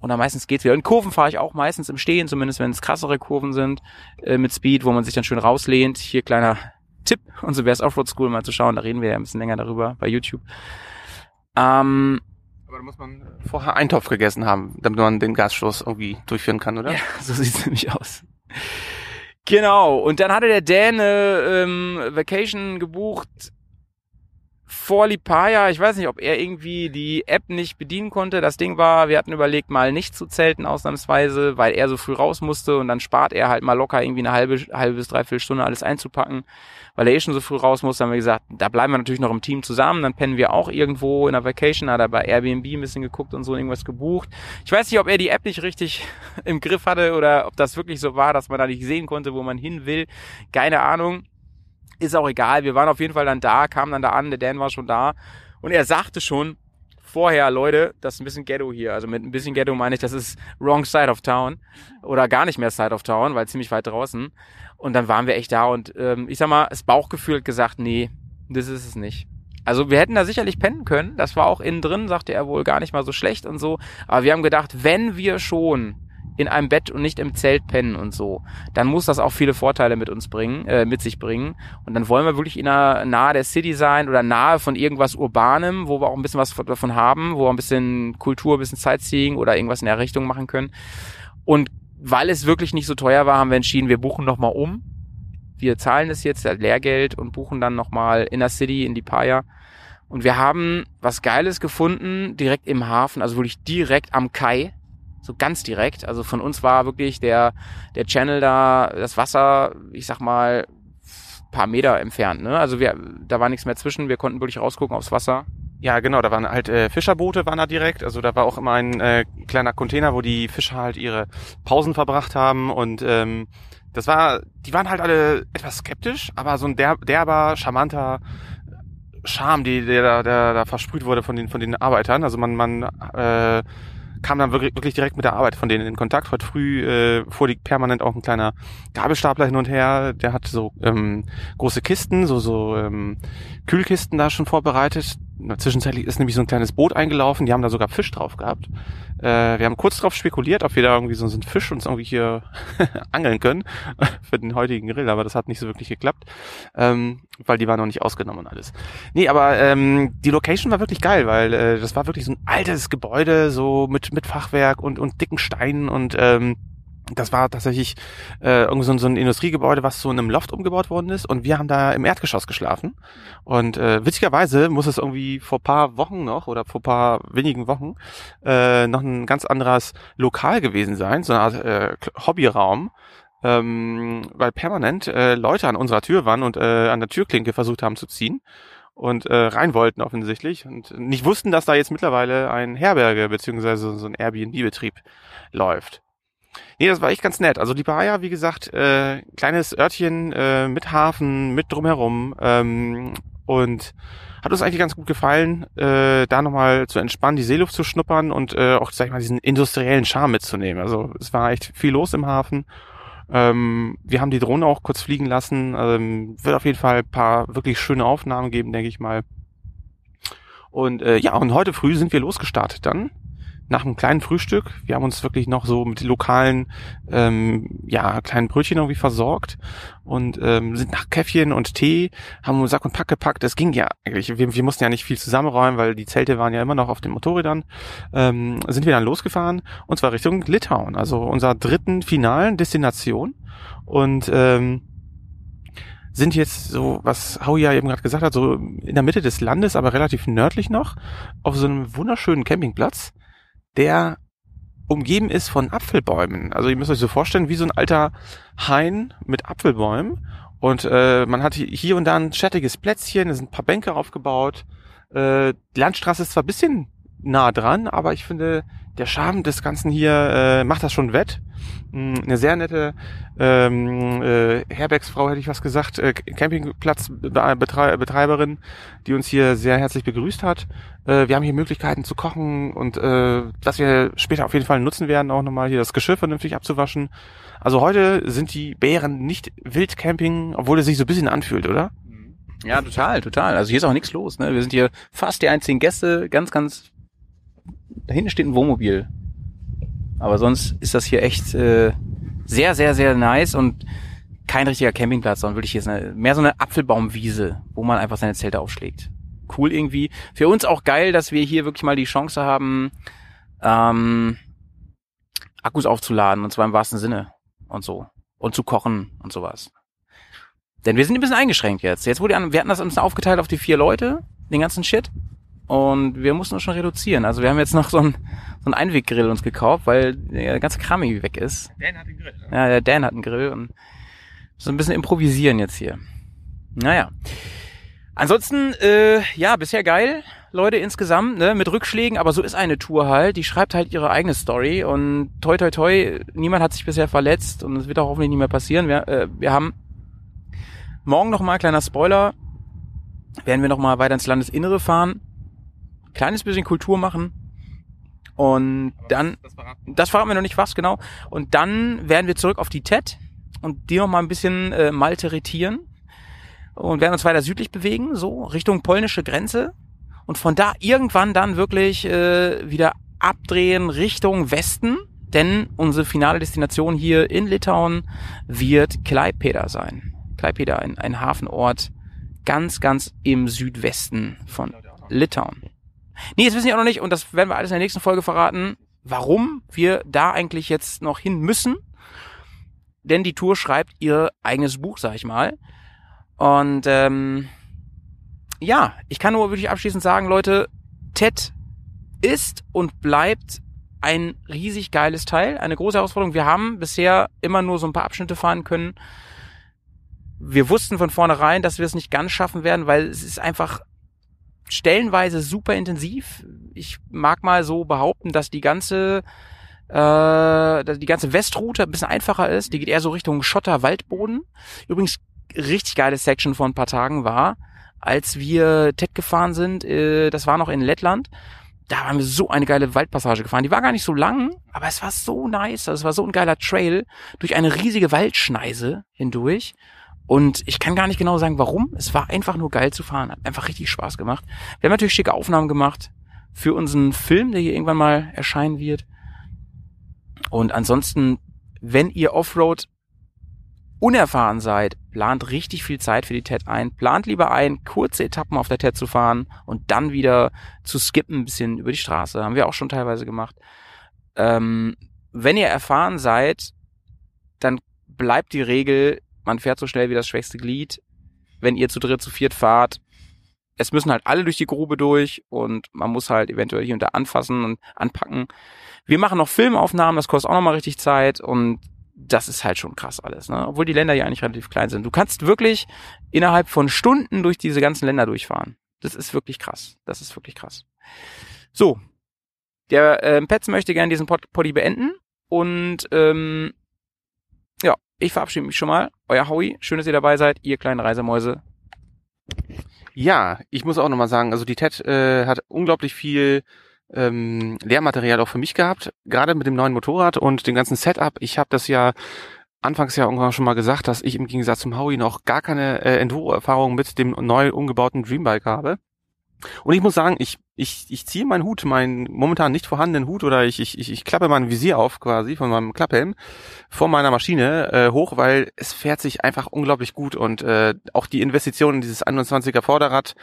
und dann meistens geht's wieder. In Kurven fahre ich auch meistens im Stehen, zumindest wenn es krassere Kurven sind äh, mit Speed, wo man sich dann schön rauslehnt. Hier kleiner Tipp, unsere Bears Offroad School mal zu schauen, da reden wir ja ein bisschen länger darüber bei YouTube. Ähm, Aber da muss man vorher Eintopf gegessen haben, damit man den Gasstoß irgendwie durchführen kann, oder? Ja, so sieht's nämlich aus. Genau, und dann hatte der Däne ähm, Vacation gebucht vor Lipaya. Ich weiß nicht, ob er irgendwie die App nicht bedienen konnte. Das Ding war, wir hatten überlegt, mal nicht zu zelten ausnahmsweise, weil er so früh raus musste und dann spart er halt mal locker irgendwie eine halbe, halbe bis dreiviertel Stunde alles einzupacken, weil er eh schon so früh raus musste. Dann haben wir gesagt, da bleiben wir natürlich noch im Team zusammen, dann pennen wir auch irgendwo in der Vacation, hat er bei Airbnb ein bisschen geguckt und so irgendwas gebucht. Ich weiß nicht, ob er die App nicht richtig im Griff hatte oder ob das wirklich so war, dass man da nicht sehen konnte, wo man hin will. Keine Ahnung. Ist auch egal. Wir waren auf jeden Fall dann da, kamen dann da an, der Dan war schon da. Und er sagte schon vorher, Leute, das ist ein bisschen Ghetto hier. Also mit ein bisschen Ghetto meine ich, das ist wrong side of town. Oder gar nicht mehr side of town, weil ziemlich weit draußen. Und dann waren wir echt da und ähm, ich sag mal, das Bauchgefühl hat gesagt, nee, das ist es nicht. Also wir hätten da sicherlich pennen können. Das war auch innen drin, sagte er wohl gar nicht mal so schlecht und so. Aber wir haben gedacht, wenn wir schon in einem Bett und nicht im Zelt pennen und so, dann muss das auch viele Vorteile mit uns bringen, äh, mit sich bringen. Und dann wollen wir wirklich in einer, nahe der City sein oder nahe von irgendwas Urbanem, wo wir auch ein bisschen was davon haben, wo wir ein bisschen Kultur, ein bisschen Sightseeing oder irgendwas in der Richtung machen können. Und weil es wirklich nicht so teuer war, haben wir entschieden, wir buchen nochmal um. Wir zahlen es jetzt, das Lehrgeld und buchen dann nochmal in der City, in die Paya. Und wir haben was Geiles gefunden, direkt im Hafen, also wirklich direkt am Kai so ganz direkt. Also von uns war wirklich der, der Channel da, das Wasser, ich sag mal, paar Meter entfernt. Ne? Also wir, da war nichts mehr zwischen. Wir konnten wirklich rausgucken aufs Wasser. Ja, genau, da waren halt äh, Fischerboote waren da direkt. Also da war auch immer ein äh, kleiner Container, wo die Fischer halt ihre Pausen verbracht haben und ähm, das war, die waren halt alle etwas skeptisch, aber so ein der, derber, charmanter Charme, die, der, da- versprüht wurde von den, von den Arbeitern. Also man, man äh, kam dann wirklich, wirklich direkt mit der Arbeit von denen in Kontakt. Heute früh äh, fuhr die permanent auch ein kleiner Gabelstapler hin und her. Der hat so ähm, große Kisten, so so ähm, Kühlkisten da schon vorbereitet. Zwischenzeitlich ist nämlich so ein kleines Boot eingelaufen. Die haben da sogar Fisch drauf gehabt. Äh, wir haben kurz drauf spekuliert, ob wir da irgendwie so, einen Fisch uns irgendwie hier angeln können für den heutigen Grill, aber das hat nicht so wirklich geklappt, ähm, weil die war noch nicht ausgenommen und alles. Nee, aber ähm, die Location war wirklich geil, weil äh, das war wirklich so ein altes Gebäude, so mit mit Fachwerk und und dicken Steinen und ähm, das war tatsächlich äh, irgendwie so, ein- so ein Industriegebäude, was so in einem Loft umgebaut worden ist und wir haben da im Erdgeschoss geschlafen und äh, witzigerweise muss es irgendwie vor paar Wochen noch oder vor paar wenigen Wochen äh, noch ein ganz anderes Lokal gewesen sein, so eine Art äh, Hobbyraum, ähm, weil permanent äh, Leute an unserer Tür waren und äh, an der Türklinke versucht haben zu ziehen und äh, rein wollten offensichtlich und nicht wussten, dass da jetzt mittlerweile ein Herberge beziehungsweise so ein Airbnb-Betrieb läuft. Nee, das war echt ganz nett. Also die Bahia, wie gesagt, äh, kleines Örtchen äh, mit Hafen, mit drumherum ähm, und hat uns eigentlich ganz gut gefallen, äh, da nochmal zu entspannen, die Seeluft zu schnuppern und äh, auch, sag ich mal, diesen industriellen Charme mitzunehmen. Also es war echt viel los im Hafen. Ähm, wir haben die Drohne auch kurz fliegen lassen. Ähm, wird auf jeden Fall ein paar wirklich schöne Aufnahmen geben, denke ich mal. Und äh, ja, und heute früh sind wir losgestartet dann nach einem kleinen Frühstück. Wir haben uns wirklich noch so mit lokalen, ähm, ja, kleinen Brötchen irgendwie versorgt und ähm, sind nach Käffchen und Tee, haben uns Sack und Pack gepackt. Das ging ja eigentlich. Wir, wir mussten ja nicht viel zusammenräumen, weil die Zelte waren ja immer noch auf den Motorrädern. Ähm, sind wir dann losgefahren und zwar Richtung Litauen, also unserer dritten finalen Destination. Und ähm, sind jetzt so, was Howie ja eben gerade gesagt hat, so in der Mitte des Landes, aber relativ nördlich noch, auf so einem wunderschönen Campingplatz, der umgeben ist von Apfelbäumen. Also ihr müsst euch so vorstellen, wie so ein alter Hain mit Apfelbäumen. Und äh, man hat hier und da ein schattiges Plätzchen, es sind ein paar Bänke aufgebaut. Äh, die Landstraße ist zwar bisschen nah dran, aber ich finde, der Charme des Ganzen hier äh, macht das schon wett. Mm, Eine sehr nette ähm, äh, Herbergsfrau, hätte ich was gesagt, äh, Campingplatzbetreiberin, die uns hier sehr herzlich begrüßt hat. Äh, wir haben hier Möglichkeiten zu kochen und äh, dass wir später auf jeden Fall nutzen werden, auch nochmal hier das Geschirr vernünftig abzuwaschen. Also heute sind die Bären nicht Wildcamping, obwohl es sich so ein bisschen anfühlt, oder? Ja, total, total. Also hier ist auch nichts los. Ne? Wir sind hier fast die einzigen Gäste, ganz, ganz. Da hinten steht ein Wohnmobil. Aber sonst ist das hier echt äh, sehr, sehr, sehr nice und kein richtiger Campingplatz, sondern wirklich hier ist eine, mehr so eine Apfelbaumwiese, wo man einfach seine Zelte aufschlägt. Cool irgendwie. Für uns auch geil, dass wir hier wirklich mal die Chance haben, ähm, Akkus aufzuladen, und zwar im wahrsten Sinne und so. Und zu kochen und sowas. Denn wir sind ein bisschen eingeschränkt jetzt. Jetzt wurde wir hatten das uns aufgeteilt auf die vier Leute, den ganzen Shit. Und wir mussten uns schon reduzieren. Also wir haben jetzt noch so einen, so einen Einweggrill uns gekauft, weil der ganze Kram irgendwie weg ist. Dan hat den Grill. ne? Ja, der Dan hat einen Grill und so ein bisschen improvisieren jetzt hier. Naja. Ansonsten, äh, ja, bisher geil, Leute, insgesamt, ne, mit Rückschlägen, aber so ist eine Tour halt. Die schreibt halt ihre eigene Story und toi toi toi, niemand hat sich bisher verletzt und es wird auch hoffentlich nicht mehr passieren. Wir, äh, wir haben morgen nochmal, kleiner Spoiler, werden wir nochmal weiter ins Landesinnere fahren, kleines bisschen Kultur machen und dann, Das verraten. das verraten wir noch nicht was genau, und dann werden wir zurück auf die TED und die nochmal ein bisschen äh, malteretieren und werden uns weiter südlich bewegen, so Richtung polnische Grenze und von da irgendwann dann wirklich äh, wieder abdrehen Richtung Westen, denn unsere finale Destination hier in Litauen wird Klaipėda sein. Klaipėda, ein, ein Hafenort ganz, ganz im Südwesten von Litauen. Nee, das wissen wir auch noch nicht und das werden wir alles in der nächsten Folge verraten, warum wir da eigentlich jetzt noch hin müssen. Denn die Tour schreibt ihr eigenes Buch, sag ich mal. Und ähm, ja, ich kann nur wirklich abschließend sagen, Leute, TED ist und bleibt ein riesig geiles Teil, eine große Herausforderung. Wir haben bisher immer nur so ein paar Abschnitte fahren können. Wir wussten von vornherein, dass wir es nicht ganz schaffen werden, weil es ist einfach stellenweise super intensiv. Ich mag mal so behaupten, dass die ganze äh, die ganze Westroute ein bisschen einfacher ist. Die geht eher so Richtung Schotter-Waldboden. Übrigens richtig geile Section vor ein paar Tagen war, als wir TED gefahren sind, äh, das war noch in Lettland, da haben wir so eine geile Waldpassage gefahren. Die war gar nicht so lang, aber es war so nice. Also es war so ein geiler Trail durch eine riesige Waldschneise hindurch. Und ich kann gar nicht genau sagen, warum. Es war einfach nur geil zu fahren. Hat einfach richtig Spaß gemacht. Wir haben natürlich schicke Aufnahmen gemacht für unseren Film, der hier irgendwann mal erscheinen wird. Und ansonsten, wenn ihr Offroad unerfahren seid, plant richtig viel Zeit für die TED ein. Plant lieber ein, kurze Etappen auf der TED zu fahren und dann wieder zu skippen, ein bisschen über die Straße. Haben wir auch schon teilweise gemacht. Ähm, wenn ihr erfahren seid, dann bleibt die Regel, man fährt so schnell wie das schwächste Glied. Wenn ihr zu dritt, zu viert fahrt, es müssen halt alle durch die Grube durch und man muss halt eventuell hier und da anfassen und anpacken. Wir machen noch Filmaufnahmen, das kostet auch nochmal richtig Zeit und das ist halt schon krass alles, ne? Obwohl die Länder ja eigentlich relativ klein sind. Du kannst wirklich innerhalb von Stunden durch diese ganzen Länder durchfahren. Das ist wirklich krass. Das ist wirklich krass. So. Der ähm, Petz möchte gerne diesen Pod Poddy beenden. Und ähm, ich verabschiede mich schon mal. Euer Howie, schön, dass ihr dabei seid, ihr kleinen Reisemäuse. Ja, ich muss auch nochmal sagen, also die TED äh, hat unglaublich viel ähm, Lehrmaterial auch für mich gehabt, gerade mit dem neuen Motorrad und dem ganzen Setup. Ich habe das ja anfangs ja irgendwann schon mal gesagt, dass ich im Gegensatz zum Howie noch gar keine äh, Enduro-Erfahrung mit dem neu umgebauten Dreambike habe. Und ich muss sagen, ich, ich, ich ziehe meinen Hut, meinen momentan nicht vorhandenen Hut oder ich, ich, ich, ich klappe mein Visier auf quasi von meinem Klapphelm vor meiner Maschine äh, hoch, weil es fährt sich einfach unglaublich gut und äh, auch die Investition in dieses 21er Vorderrad,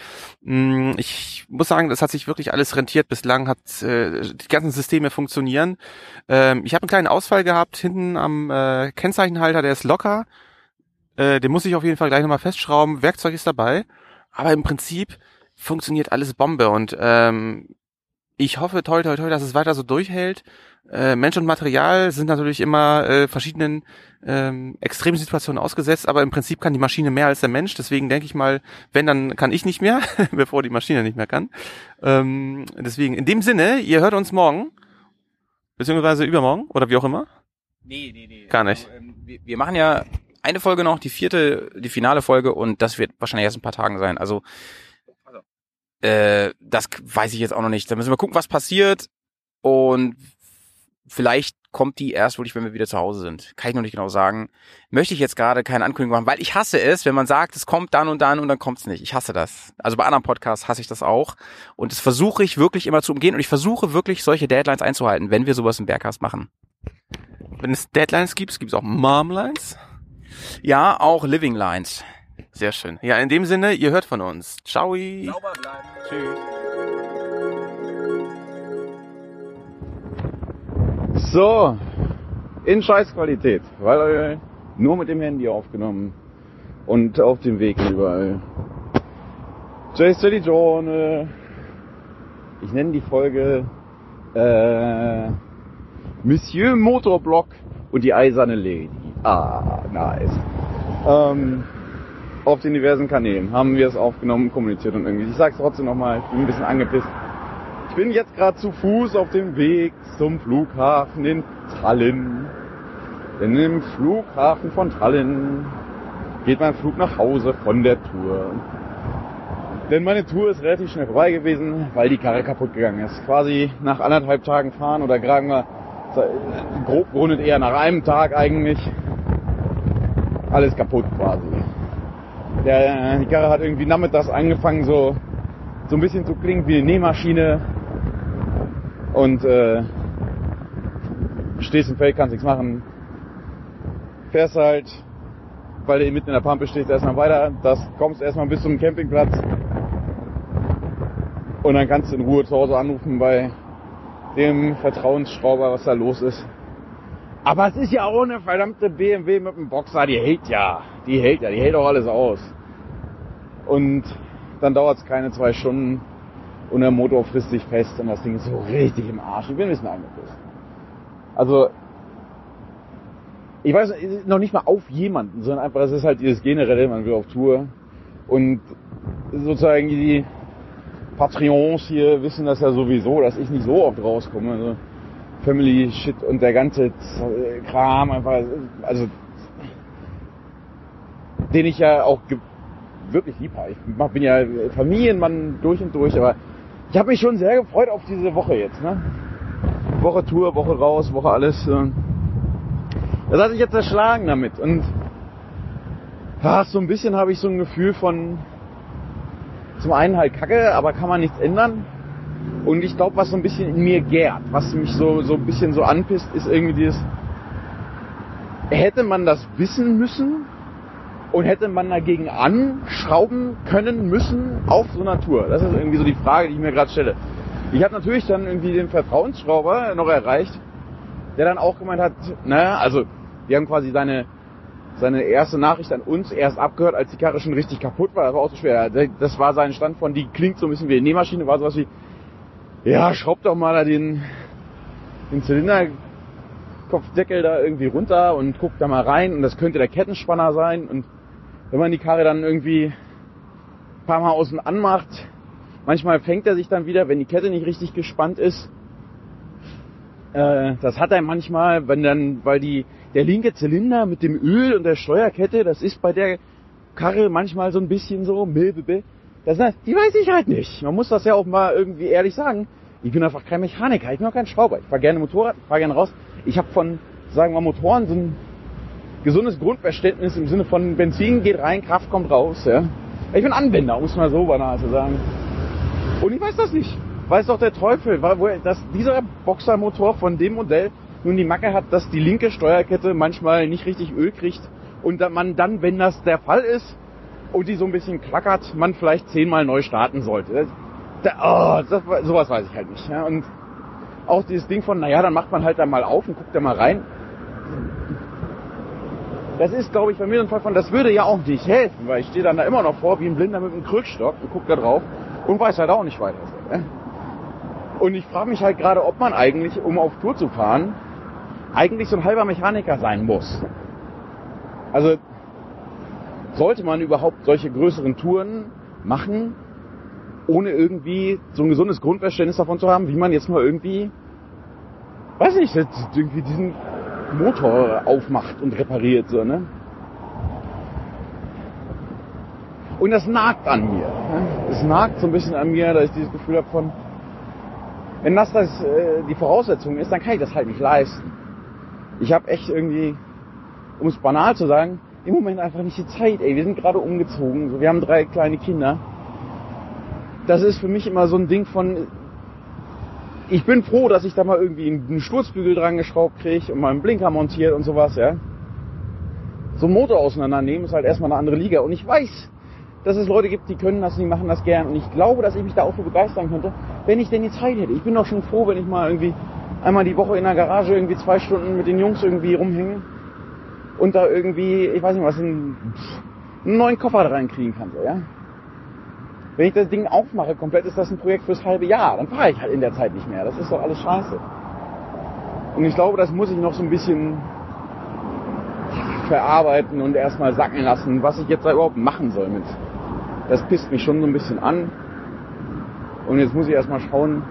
mh, ich muss sagen, das hat sich wirklich alles rentiert. Bislang hat äh, die ganzen Systeme funktionieren. Ähm, ich habe einen kleinen Ausfall gehabt hinten am äh, Kennzeichenhalter, der ist locker. Äh, den muss ich auf jeden Fall gleich nochmal festschrauben. Werkzeug ist dabei, aber im Prinzip funktioniert alles Bombe und ähm, ich hoffe, toi, toi, toi, dass es weiter so durchhält. Äh, Mensch und Material sind natürlich immer äh, verschiedenen ähm, extremen Situationen ausgesetzt, aber im Prinzip kann die Maschine mehr als der Mensch. Deswegen denke ich mal, wenn, dann kann ich nicht mehr, bevor die Maschine nicht mehr kann. Ähm, deswegen, in dem Sinne, ihr hört uns morgen, beziehungsweise übermorgen oder wie auch immer. Nee, nee, nee. Gar nicht. Also, ähm, wir, wir machen ja eine Folge noch, die vierte, die finale Folge und das wird wahrscheinlich erst in ein paar Tagen sein. Also äh, das weiß ich jetzt auch noch nicht. Da müssen wir gucken, was passiert und vielleicht kommt die erst wirklich, wenn wir wieder zu Hause sind. Kann ich noch nicht genau sagen. Möchte ich jetzt gerade keine Ankündigung machen, weil ich hasse es, wenn man sagt, es kommt dann und dann und dann kommt es nicht. Ich hasse das. Also bei anderen Podcasts hasse ich das auch. Und das versuche ich wirklich immer zu umgehen und ich versuche wirklich solche Deadlines einzuhalten, wenn wir sowas im Bergcast machen. Wenn es Deadlines gibt, gibt es auch Momlines. Ja, auch Living Lines. Sehr schön. Ja, in dem Sinne, ihr hört von uns. Ciao. Sauber bleiben. Tschüss. So, in Scheißqualität, weil nur mit dem Handy aufgenommen und auf dem Weg überall. Jay John, äh, ich nenne die Folge äh, Monsieur Motorblock und die eiserne Lady. Ah, nice. Ähm, auf den diversen Kanälen haben wir es aufgenommen, kommuniziert und irgendwie. Ich sag's trotzdem nochmal, ich bin ein bisschen angepisst. Ich bin jetzt gerade zu Fuß auf dem Weg zum Flughafen in Tallinn. Denn im Flughafen von Tallinn geht mein Flug nach Hause von der Tour. Denn meine Tour ist relativ schnell vorbei gewesen, weil die Karre kaputt gegangen ist. Quasi nach anderthalb Tagen fahren oder gerade mal grob gerundet eher nach einem Tag eigentlich. Alles kaputt quasi. Der, die Karre hat irgendwie nachmittags angefangen so, so ein bisschen zu klingen wie eine Nähmaschine. Und äh, stehst im Feld, kannst nichts machen. Fährst halt, weil du mitten in der Pampe stehst, erstmal weiter. Das kommst erstmal bis zum Campingplatz. Und dann kannst du in Ruhe zu Hause anrufen bei dem Vertrauensschrauber, was da los ist. Aber es ist ja auch eine verdammte BMW mit einem Boxer, die hält ja. Die hält ja, die hält auch alles aus. Und dann dauert es keine zwei Stunden und der Motor frisst sich fest und das Ding ist so richtig im Arsch. Ich bin ein bisschen angepisst. Also, ich weiß noch nicht mal auf jemanden, sondern einfach, es ist halt dieses generelle, man will auf Tour. Und sozusagen die Patreons hier wissen das ja sowieso, dass ich nicht so oft rauskomme. Also Family Shit und der ganze Kram einfach, also den ich ja auch wirklich lieb habe. Ich bin ja Familienmann durch und durch, aber ich habe mich schon sehr gefreut auf diese Woche jetzt. Ne? Woche Tour, Woche raus, Woche alles. Das hat sich jetzt erschlagen damit. Und ach, so ein bisschen habe ich so ein Gefühl von zum einen halt Kacke, aber kann man nichts ändern. Und ich glaube, was so ein bisschen in mir gärt, was mich so, so ein bisschen so anpisst, ist irgendwie dieses, hätte man das wissen müssen und hätte man dagegen anschrauben können müssen auf so einer Tour? Das ist irgendwie so die Frage, die ich mir gerade stelle. Ich habe natürlich dann irgendwie den Vertrauensschrauber noch erreicht, der dann auch gemeint hat, naja, also wir haben quasi seine seine erste Nachricht an uns erst abgehört, als die Karre schon richtig kaputt war. Das war auch so schwer. Das war sein Stand von, die klingt so ein bisschen wie eine Nähmaschine, war sowas wie, ja, schraubt doch mal da den, den Zylinderkopfdeckel da irgendwie runter und guckt da mal rein und das könnte der Kettenspanner sein und wenn man die Karre dann irgendwie ein paar Mal außen anmacht, manchmal fängt er sich dann wieder, wenn die Kette nicht richtig gespannt ist. Äh, das hat er manchmal, wenn dann, weil die, der linke Zylinder mit dem Öl und der Steuerkette, das ist bei der Karre manchmal so ein bisschen so. Das, die weiß ich halt nicht. Man muss das ja auch mal irgendwie ehrlich sagen. Ich bin einfach kein Mechaniker, ich bin auch kein Schrauber. Ich fahre gerne Motorrad, fahre gerne raus. Ich habe von, sagen wir, Motoren so ein gesundes Grundverständnis im Sinne von Benzin geht rein, Kraft kommt raus. Ja. Ich bin Anwender, muss man so banal zu sagen. Und ich weiß das nicht. Weiß doch der Teufel, dass dieser Boxermotor von dem Modell nun die Macke hat, dass die linke Steuerkette manchmal nicht richtig Öl kriegt und man dann, wenn das der Fall ist und die so ein bisschen klackert, man vielleicht zehnmal neu starten sollte. Da, oh, das, sowas weiß ich halt nicht. Und auch dieses Ding von, naja, dann macht man halt da mal auf und guckt da mal rein. Das ist, glaube ich, bei mir ein Fall von, das würde ja auch nicht helfen, weil ich stehe dann da immer noch vor wie ein Blinder mit einem Krückstock und guck da drauf und weiß halt auch nicht weiter. Ja. Und ich frage mich halt gerade, ob man eigentlich, um auf Tour zu fahren, eigentlich so ein halber Mechaniker sein muss. Also sollte man überhaupt solche größeren Touren machen, ohne irgendwie so ein gesundes Grundverständnis davon zu haben, wie man jetzt mal irgendwie, weiß nicht, irgendwie diesen Motor aufmacht und repariert, so, ne? Und das nagt an mir. Ne? Es nagt so ein bisschen an mir, dass ich dieses Gefühl habe von, wenn das, das äh, die Voraussetzung ist, dann kann ich das halt nicht leisten. Ich habe echt irgendwie, um es banal zu sagen, im Moment einfach nicht die Zeit. Ey, wir sind gerade umgezogen, so, wir haben drei kleine Kinder. Das ist für mich immer so ein Ding von, ich bin froh, dass ich da mal irgendwie einen Sturzbügel dran geschraubt kriege und mal einen Blinker montiert und sowas, ja. So einen Motor auseinandernehmen ist halt erstmal eine andere Liga. Und ich weiß, dass es Leute gibt, die können das, die machen das gern. Und ich glaube, dass ich mich da auch für begeistern könnte, wenn ich denn die Zeit hätte. Ich bin doch schon froh, wenn ich mal irgendwie einmal die Woche in der Garage irgendwie zwei Stunden mit den Jungs irgendwie rumhänge und da irgendwie, ich weiß nicht was, einen, einen neuen Koffer reinkriegen kann, so, ja. Wenn ich das Ding aufmache, komplett ist das ein Projekt fürs halbe Jahr. Dann fahre ich halt in der Zeit nicht mehr. Das ist doch alles scheiße. Und ich glaube, das muss ich noch so ein bisschen verarbeiten und erstmal sacken lassen, was ich jetzt da überhaupt machen soll mit. Das pisst mich schon so ein bisschen an. Und jetzt muss ich erstmal schauen,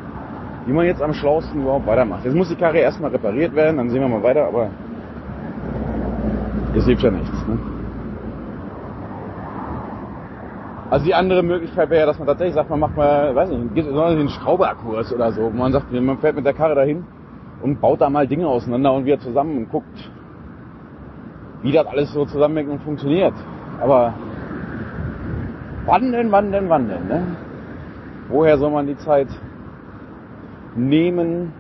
wie man jetzt am schlausten überhaupt weitermacht. Jetzt muss die Karre erstmal repariert werden, dann sehen wir mal weiter, aber es hilft ja nichts. Ne? Also die andere Möglichkeit wäre ja, dass man tatsächlich sagt, man macht mal, weiß nicht, gibt sondern einen Schrauberkurs oder so. wo Man sagt, man fährt mit der Karre dahin und baut da mal Dinge auseinander und wieder zusammen und guckt, wie das alles so zusammenhängt und funktioniert. Aber wann denn, wann denn, wann denn? Ne? Woher soll man die Zeit nehmen,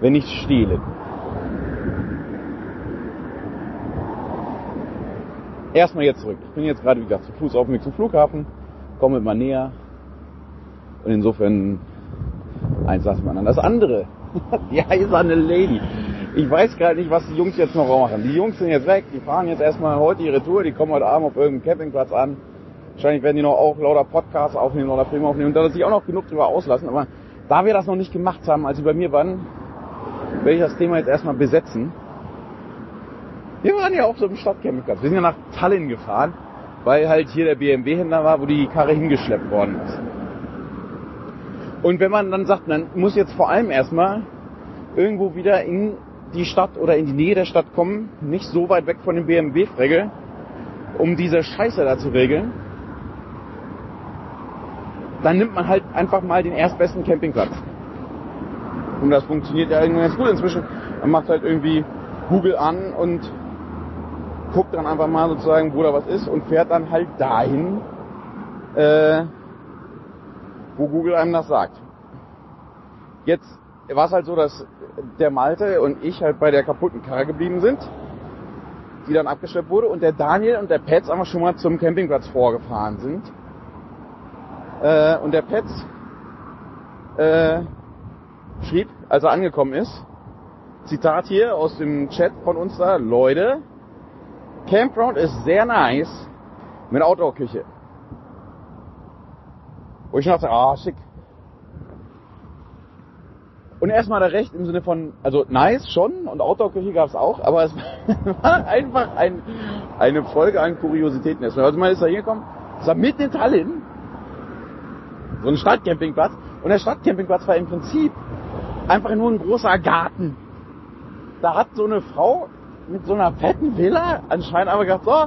wenn nicht stehlen? Erstmal jetzt zurück. Ich bin jetzt gerade, wie gesagt, zu Fuß auf dem Weg zum Flughafen, komme immer näher. Und insofern, eins lassen wir an. Das andere, die eiserne Lady. Ich weiß gerade nicht, was die Jungs jetzt noch machen. Die Jungs sind jetzt weg, die fahren jetzt erstmal heute ihre Tour, die kommen heute Abend auf irgendeinem Campingplatz an. Wahrscheinlich werden die noch auch lauter Podcasts aufnehmen oder Filme aufnehmen und da sich auch noch genug drüber auslassen. Aber da wir das noch nicht gemacht haben, als sie bei mir waren, werde ich das Thema jetzt erstmal besetzen. Wir waren ja auf so einem Stadtcampingplatz. Wir sind ja nach Tallinn gefahren, weil halt hier der BMW-Händler war, wo die Karre hingeschleppt worden ist. Und wenn man dann sagt, man muss jetzt vor allem erstmal irgendwo wieder in die Stadt oder in die Nähe der Stadt kommen, nicht so weit weg von dem BMW-Fregel, um diese Scheiße da zu regeln, dann nimmt man halt einfach mal den erstbesten Campingplatz. Und das funktioniert ja irgendwie ganz gut inzwischen. Man macht halt irgendwie Google an und guckt dann einfach mal sozusagen, wo da was ist und fährt dann halt dahin, äh, wo Google einem das sagt. Jetzt war es halt so, dass der Malte und ich halt bei der kaputten Karre geblieben sind, die dann abgeschleppt wurde und der Daniel und der Petz einfach schon mal zum Campingplatz vorgefahren sind. Äh, und der Petz äh, schrieb, als er angekommen ist, Zitat hier aus dem Chat von uns da, Leute, Campground ist sehr nice mit Outdoor-Küche. Wo ich dachte, ah, schick. Und erstmal da recht im Sinne von, also nice schon und Outdoor-Küche gab's auch, aber es war einfach ein, eine Folge an Kuriositäten. Also man ist da hingekommen, es war mitten in Tallinn, so ein Stadtcampingplatz und der Stadtcampingplatz war im Prinzip einfach nur ein großer Garten. Da hat so eine Frau mit so einer fetten Villa anscheinend aber gesagt, so,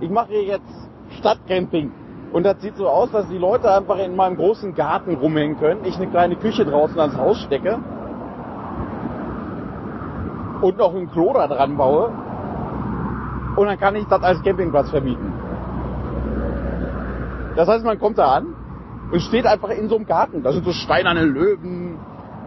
ich mache hier jetzt Stadtcamping. Und das sieht so aus, dass die Leute einfach in meinem großen Garten rumhängen können, ich eine kleine Küche draußen ans Haus stecke und noch ein Klo da dran baue. Und dann kann ich das als Campingplatz vermieten. Das heißt, man kommt da an und steht einfach in so einem Garten. Da sind so steinerne Löwen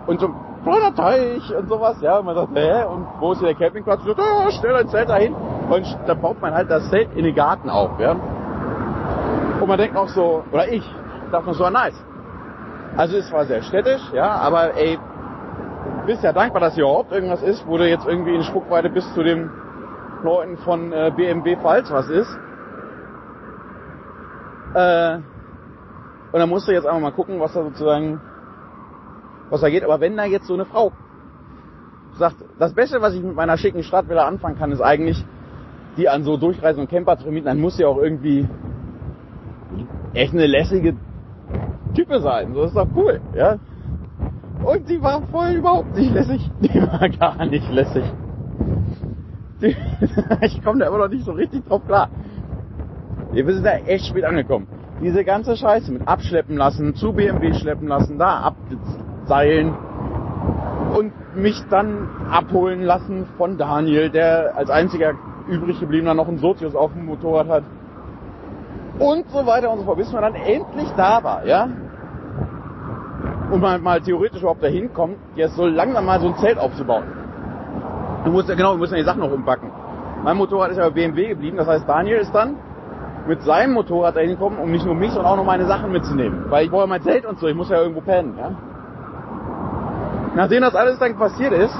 und so kleiner Teich und sowas. Ja, und man sagt, hä, und wo ist hier der Campingplatz? Und sagt, ja, stell dein Zelt dahin. Und dann baut man halt das Zelt in den Garten auf. Ja. Und man denkt auch so, oder ich, dachte mir so, nice. Also es war sehr städtisch, ja, aber ey, bist ja dankbar, dass hier überhaupt irgendwas ist, wo du jetzt irgendwie in Spuckweite bis zu den Leuten von äh, BMW Pfalz was ist. Äh, und dann musst du jetzt einfach mal gucken, was da sozusagen was da geht. Aber wenn da jetzt so eine Frau sagt, das Beste, was ich mit meiner schicken Stadtvilla anfangen kann, ist eigentlich, die an so Durchreisen und Camper zu vermieten, dann muss ja auch irgendwie echt eine lässige Type sein. So ist doch cool, ja. Und die war voll überhaupt nicht lässig. Die war gar nicht lässig. Die, ich komme da immer noch nicht so richtig drauf klar. Wir sind da echt spät angekommen. Diese ganze Scheiße mit abschleppen lassen, zu BMW schleppen lassen, da abseilen und mich dann abholen lassen von Daniel, der als einziger übrig gebliebener noch einen Sozius auf dem Motorrad hat. Und so weiter und so fort, bis man dann endlich da war, ja. Und man mal theoretisch überhaupt dahin kommt, jetzt so langsam mal so ein Zelt aufzubauen. Du musst ja genau, du musst ja die Sachen noch umpacken. Mein Motorrad ist ja bei BMW geblieben, das heißt Daniel ist dann mit seinem Motorrad dahin gekommen, um nicht nur mich, sondern auch noch meine Sachen mitzunehmen. Weil ich brauche mein Zelt und so, ich muss ja irgendwo pennen, ja. Nachdem das alles dann passiert ist,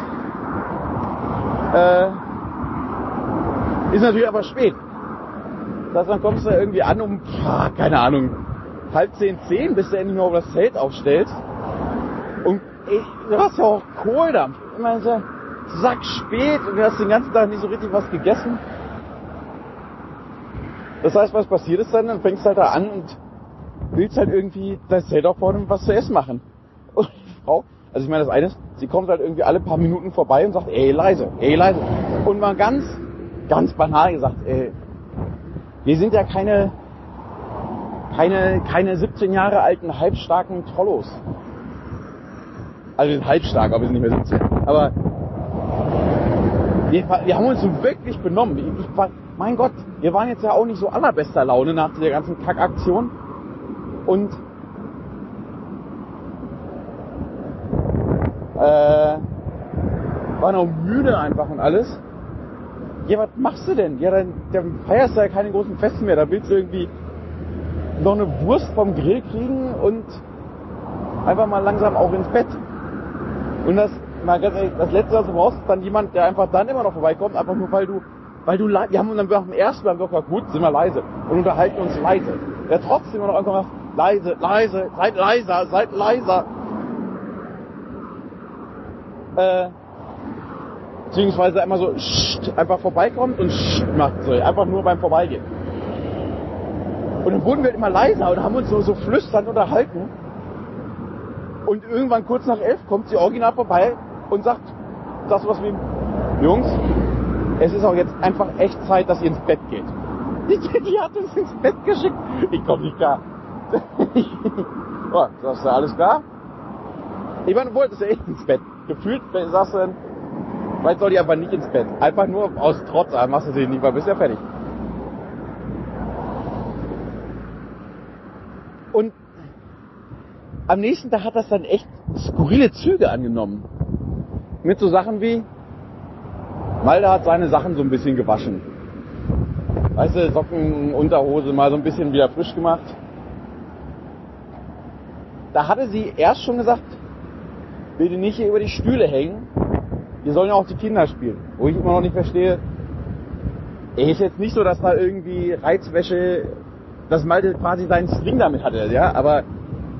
äh, ist natürlich aber spät. Das heißt, dann kommst du irgendwie an um, pah, keine Ahnung, halb zehn, zehn, bis du endlich mal das Zelt aufstellst. Und ey, du hast ja auch Kohldampf. Ich meine, so sack spät und du hast den ganzen Tag nicht so richtig was gegessen. Das heißt, was passiert ist dann? Dann fängst du halt da an und willst halt irgendwie das Zelt aufbauen und was zu essen machen. Und die Frau, also ich meine, das eine ist, sie kommt halt irgendwie alle paar Minuten vorbei und sagt, ey, leise, ey, leise. Und mal ganz, ganz banal gesagt, ey, wir sind ja keine, keine, keine 17 Jahre alten, halbstarken Trollos. Also wir sind halbstark, aber wir sind nicht mehr 17. Aber wir, wir haben uns so wirklich benommen. Ich, ich, mein Gott, wir waren jetzt ja auch nicht so allerbester Laune nach der ganzen Kackaktion. Und äh, waren auch müde einfach und alles. Ja, was machst du denn? Ja, dann, dann feierst du ja keine großen Feste mehr. Da willst du irgendwie noch eine Wurst vom Grill kriegen und einfach mal langsam auch ins Bett. Und das, mal ganz ehrlich, das Letzte, was du brauchst, ist dann jemand, der einfach dann immer noch vorbeikommt, einfach nur weil du, weil du, wir haben dann am ersten Mal gesagt, gut, sind wir leise und unterhalten uns leise. Der trotzdem immer noch einfach macht, leise, leise, seid leiser, seid leiser. Äh, beziehungsweise immer so, einfach vorbeikommt und macht so, einfach nur beim Vorbeigehen. Und dann wurden wir immer leiser und haben uns so, so flüsternd unterhalten. Und irgendwann kurz nach elf kommt sie original vorbei und sagt, das was wie, Jungs, es ist auch jetzt einfach echt Zeit, dass ihr ins Bett geht. Die, die hat uns ins Bett geschickt. Ich komm nicht klar. oh, sagst du, alles klar? Ich meine, du wolltest ja eh ins Bett. Gefühlt sagst du dann, vielleicht soll die aber nicht ins Bett. Einfach nur aus Trotz, aber machst du sie nicht, weil bist ja fertig. Und am nächsten Tag hat das dann echt skurrile Züge angenommen. Mit so Sachen wie, Malda hat seine Sachen so ein bisschen gewaschen. Weißt du, Socken, Unterhose mal so ein bisschen wieder frisch gemacht. Da hatte sie erst schon gesagt, bitte nicht hier über die Stühle hängen. Hier sollen ja auch die Kinder spielen. Wo ich immer noch nicht verstehe, ey, ist jetzt nicht so, dass da irgendwie Reizwäsche, dass Malte quasi seinen Sling damit hatte, ja, aber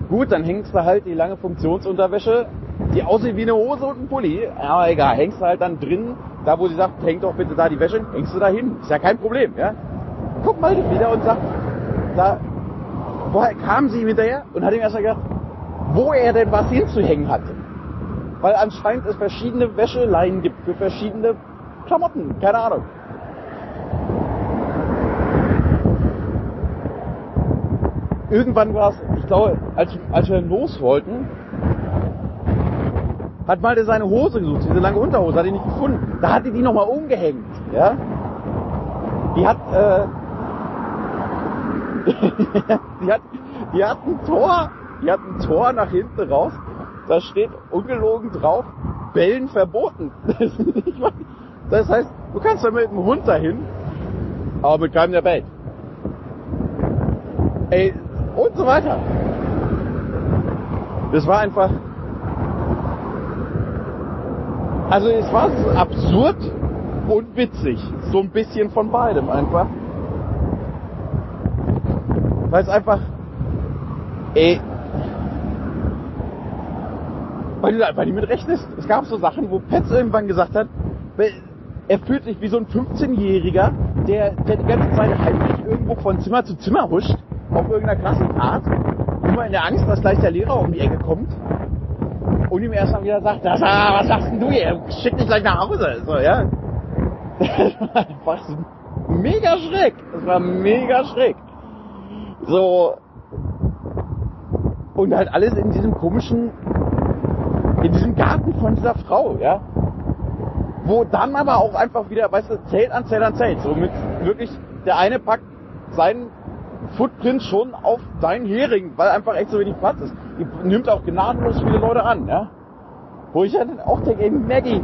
gut, dann hängst du halt die lange Funktionsunterwäsche, die aussieht wie eine Hose und ein Pulli, aber egal, hängst du halt dann drin, da wo sie sagt, häng doch bitte da die Wäsche, hängst du da hin, ist ja kein Problem, ja. Guck Malte wieder und sagt, da, woher kam sie ihm hinterher und hat ihm erst mal gedacht, wo er denn was hinzuhängen hatte. Weil anscheinend es verschiedene Wäscheleien gibt für verschiedene Klamotten, keine Ahnung. Irgendwann war es, ich glaube, als, als wir los wollten, hat Malte seine Hose gesucht, diese lange Unterhose, hat die nicht gefunden. Da hat die die nochmal umgehängt, ja. Die hat, äh, die hat, die hat ein Tor, die hat ein Tor nach hinten raus. Da steht ungelogen drauf, Bellen verboten. Das, heißt, du kannst da mit dem Hund dahin, aber mit keinem der bellt. Ey, und so weiter. Das war einfach, also es war absurd und witzig. So ein bisschen von beidem einfach. Weil es einfach, ey, weil du da einfach nicht mit rechnest. Es gab so Sachen, wo Petz irgendwann gesagt hat, er fühlt sich wie so ein 15-Jähriger, der, der die ganze Zeit heimlich irgendwo von Zimmer zu Zimmer huscht, auf irgendeiner krassen Art, immer in der Angst, dass gleich der Lehrer um die Ecke kommt und ihm erst mal wieder sagt, das, ah, was sagst denn du hier? Schick dich gleich nach Hause. So, ja. Das war einfach mega schräg. Das war mega schräg. So. Und halt alles in diesem komischen, in diesem Garten von dieser Frau, ja. Wo dann aber auch einfach wieder, weißt du, Zelt an Zelt an Zelt. So mit wirklich, der eine packt seinen Footprint schon auf seinen Hering, weil einfach echt so wenig Platz ist. Die nimmt auch gnadenlos viele Leute an, ja. Wo ich dann auch denke, ey Maggie,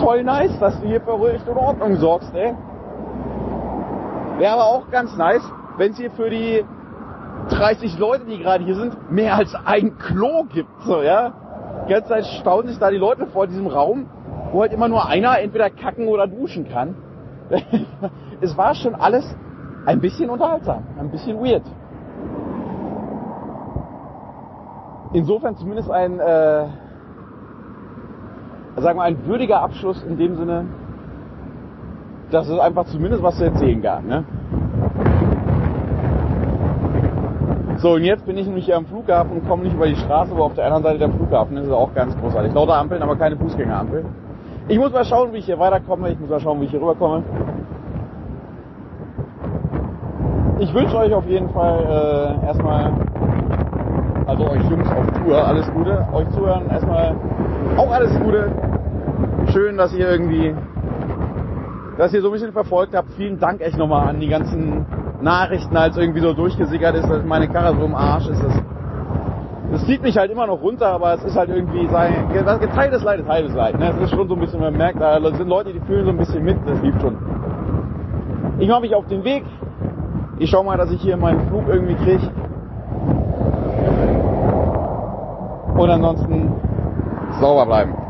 voll nice, dass du hier für Recht und Ordnung sorgst, ey. Wäre aber auch ganz nice, wenn es hier für die 30 Leute, die gerade hier sind, mehr als ein Klo gibt, so, ja. Die ganze Zeit staunen sich da die Leute vor diesem Raum, wo halt immer nur einer entweder kacken oder duschen kann. es war schon alles ein bisschen unterhaltsam, ein bisschen weird. Insofern zumindest ein, äh, sagen wir, ein würdiger Abschluss in dem Sinne, dass es einfach zumindest was zu erzählen gab. Ne? So, und jetzt bin ich nämlich hier am Flughafen und komme nicht über die Straße, wo auf der anderen Seite der Flughafen ist, ist auch ganz großartig. Lauter Ampeln, aber keine Fußgängerampel. Ich muss mal schauen, wie ich hier weiterkomme. Ich muss mal schauen, wie ich hier rüberkomme. Ich wünsche euch auf jeden Fall äh, erstmal, also euch Jungs auf Tour, alles Gute. Euch zuhören erstmal auch alles Gute. Schön, dass ihr irgendwie, dass ihr so ein bisschen verfolgt habt. Vielen Dank echt nochmal an die ganzen Nachrichten, als irgendwie so durchgesickert ist, dass meine Karre so im Arsch ist. Das, das zieht mich halt immer noch runter, aber es ist halt irgendwie sein, geteiltes Leid ist halbes Leid. Ne? Es ist schon so ein bisschen, man merkt, da sind Leute, die fühlen so ein bisschen mit, das lief schon. Ich mache mich auf den Weg. Ich schau mal, dass ich hier meinen Flug irgendwie kriege. Und ansonsten sauber bleiben.